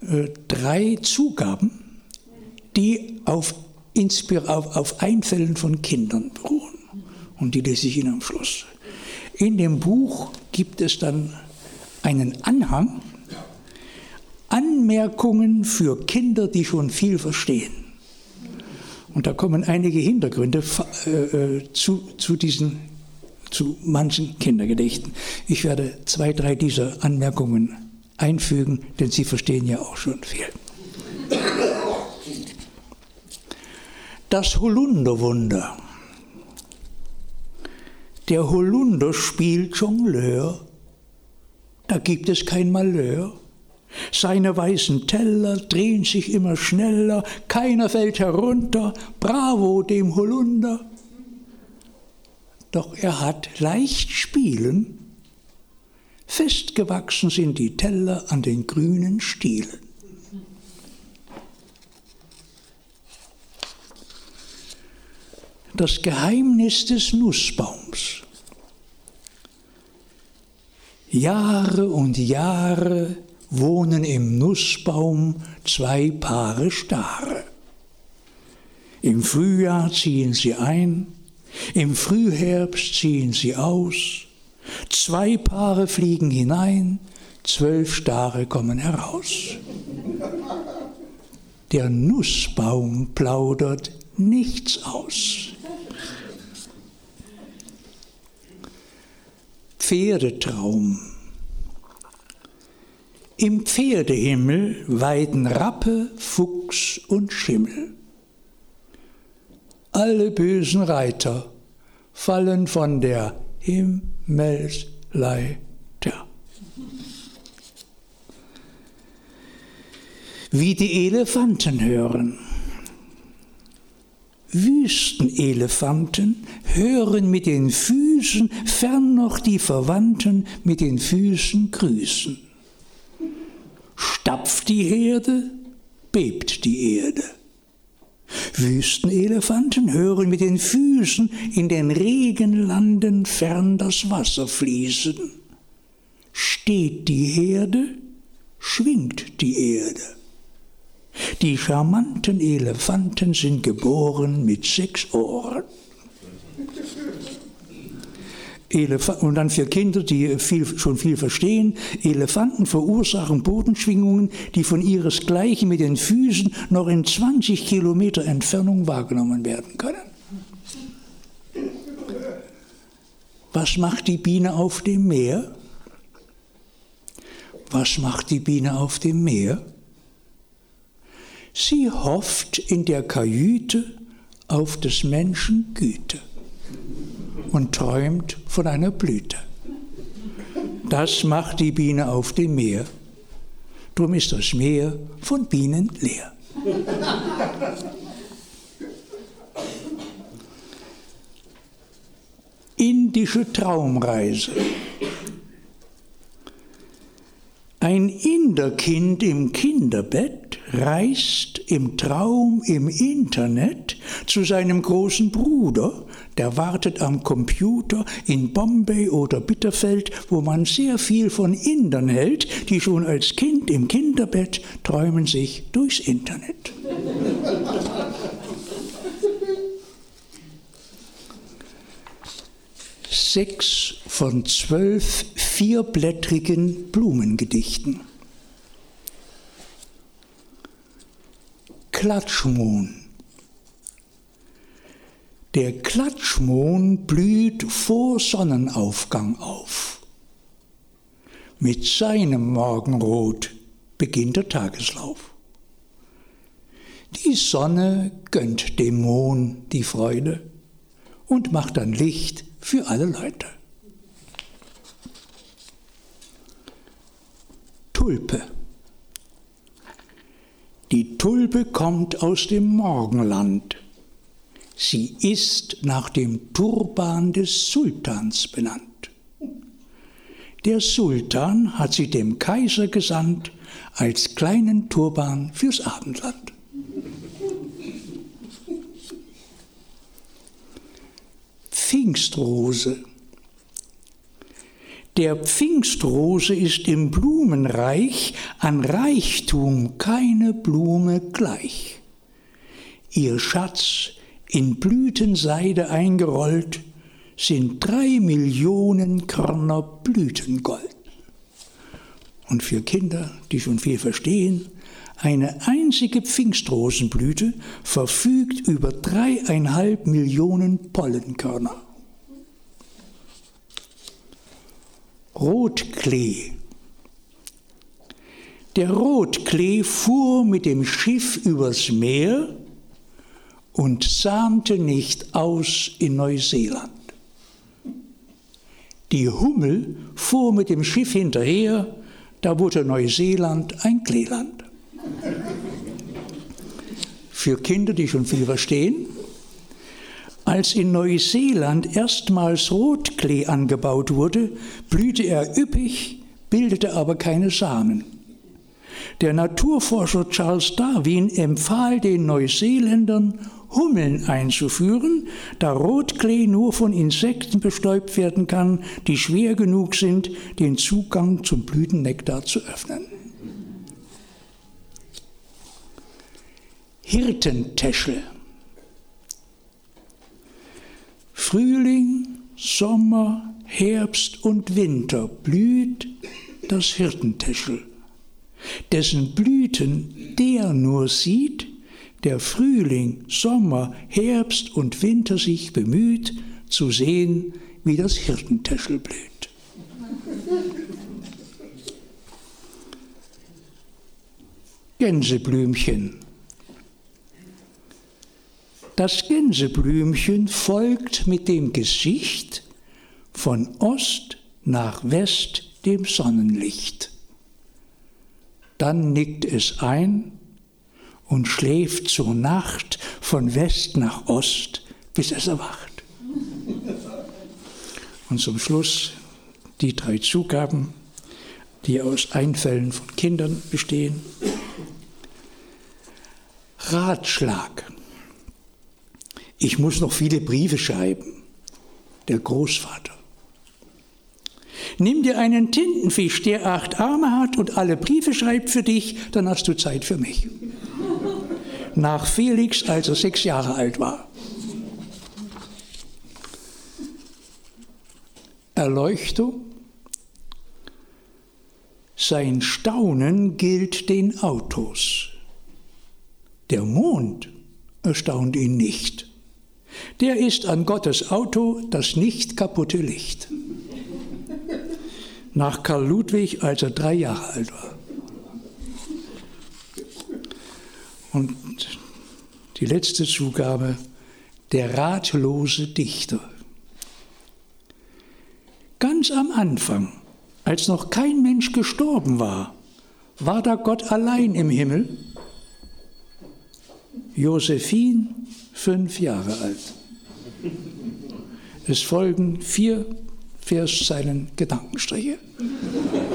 B: äh, drei Zugaben, die auf, auf, auf Einfällen von Kindern beruhen. Und die lese ich Ihnen am Schluss. In dem Buch gibt es dann einen Anhang, Anmerkungen für Kinder, die schon viel verstehen. Und da kommen einige Hintergründe äh, äh, zu, zu diesen, zu manchen Kindergedichten. Ich werde zwei, drei dieser Anmerkungen einfügen, denn Sie verstehen ja auch schon viel. Das Holunderwunder. Der Holunder spielt Jongleur, da gibt es kein Malheur. Seine weißen Teller drehen sich immer schneller, keiner fällt herunter, bravo dem Holunder. Doch er hat leicht spielen, festgewachsen sind die Teller an den grünen Stielen. Das Geheimnis des Nussbaums. Jahre und Jahre wohnen im Nussbaum zwei Paare Stare. Im Frühjahr ziehen sie ein, im Frühherbst ziehen sie aus, zwei Paare fliegen hinein, zwölf Stare kommen heraus. Der Nussbaum plaudert nichts aus. Pferdetraum im Pferdehimmel weiden Rappe, Fuchs und Schimmel. Alle bösen Reiter fallen von der Himmelsleiter. Wie die Elefanten hören. Wüstenelefanten hören mit den Füßen, fern noch die Verwandten mit den Füßen grüßen. Stapft die Herde, bebt die Erde. Wüstenelefanten hören mit den Füßen in den Regenlanden fern das Wasser fließen. Steht die Herde, schwingt die Erde. Die charmanten Elefanten sind geboren mit sechs Ohren. Elef und dann für Kinder, die viel, schon viel verstehen, Elefanten verursachen Bodenschwingungen, die von ihresgleichen mit den Füßen noch in 20 Kilometer Entfernung wahrgenommen werden können. Was macht die Biene auf dem Meer? Was macht die Biene auf dem Meer? Sie hofft in der Kajüte auf des Menschen Güte und träumt von einer Blüte. Das macht die Biene auf dem Meer. Drum ist das Meer von Bienen leer. Indische Traumreise. Ein Inderkind im Kinderbett reist im Traum im Internet zu seinem großen Bruder, der wartet am Computer in Bombay oder Bitterfeld, wo man sehr viel von Indern hält, die schon als Kind im Kinderbett träumen sich durchs Internet. Sechs von zwölf vierblättrigen Blumengedichten. Klatschmohn. Der Klatschmohn blüht vor Sonnenaufgang auf. Mit seinem Morgenrot beginnt der Tageslauf. Die Sonne gönnt dem Mohn die Freude und macht dann Licht für alle Leute. Tulpe. Die Tulpe kommt aus dem Morgenland. Sie ist nach dem Turban des Sultans benannt. Der Sultan hat sie dem Kaiser gesandt als kleinen Turban fürs Abendland. Pfingstrose. Der Pfingstrose ist im Blumenreich an Reichtum keine Blume gleich. Ihr Schatz, in Blütenseide eingerollt, sind drei Millionen Körner Blütengold. Und für Kinder, die schon viel verstehen, eine einzige Pfingstrosenblüte verfügt über dreieinhalb Millionen Pollenkörner. Rotklee. Der Rotklee fuhr mit dem Schiff übers Meer und sahmte nicht aus in Neuseeland. Die Hummel fuhr mit dem Schiff hinterher, da wurde Neuseeland ein Kleeland. Für Kinder, die schon viel verstehen, als in Neuseeland erstmals Rotklee angebaut wurde, blühte er üppig, bildete aber keine Samen. Der Naturforscher Charles Darwin empfahl den Neuseeländern, Hummeln einzuführen, da Rotklee nur von Insekten bestäubt werden kann, die schwer genug sind, den Zugang zum Blütennektar zu öffnen. Hirtentäschel. Frühling, Sommer, Herbst und Winter blüht das Hirtentäschel, dessen Blüten der nur sieht, der Frühling, Sommer, Herbst und Winter sich bemüht, zu sehen, wie das Hirtentäschel blüht. Gänseblümchen. Das Gänseblümchen folgt mit dem Gesicht von Ost nach West dem Sonnenlicht. Dann nickt es ein und schläft zur Nacht von West nach Ost, bis es erwacht. Und zum Schluss die drei Zugaben, die aus Einfällen von Kindern bestehen. Ratschlag. Ich muss noch viele Briefe schreiben. Der Großvater. Nimm dir einen Tintenfisch, der acht Arme hat und alle Briefe schreibt für dich, dann hast du Zeit für mich nach Felix, als er sechs Jahre alt war. Erleuchtung. Sein Staunen gilt den Autos. Der Mond erstaunt ihn nicht. Der ist an Gottes Auto das nicht kaputte Licht. Nach Karl Ludwig, als er drei Jahre alt war. Und die letzte Zugabe, der ratlose Dichter. Ganz am Anfang, als noch kein Mensch gestorben war, war da Gott allein im Himmel. Josephine, fünf Jahre alt. Es folgen vier Verszeilen Gedankenstriche.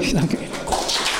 B: Ich danke Ihnen.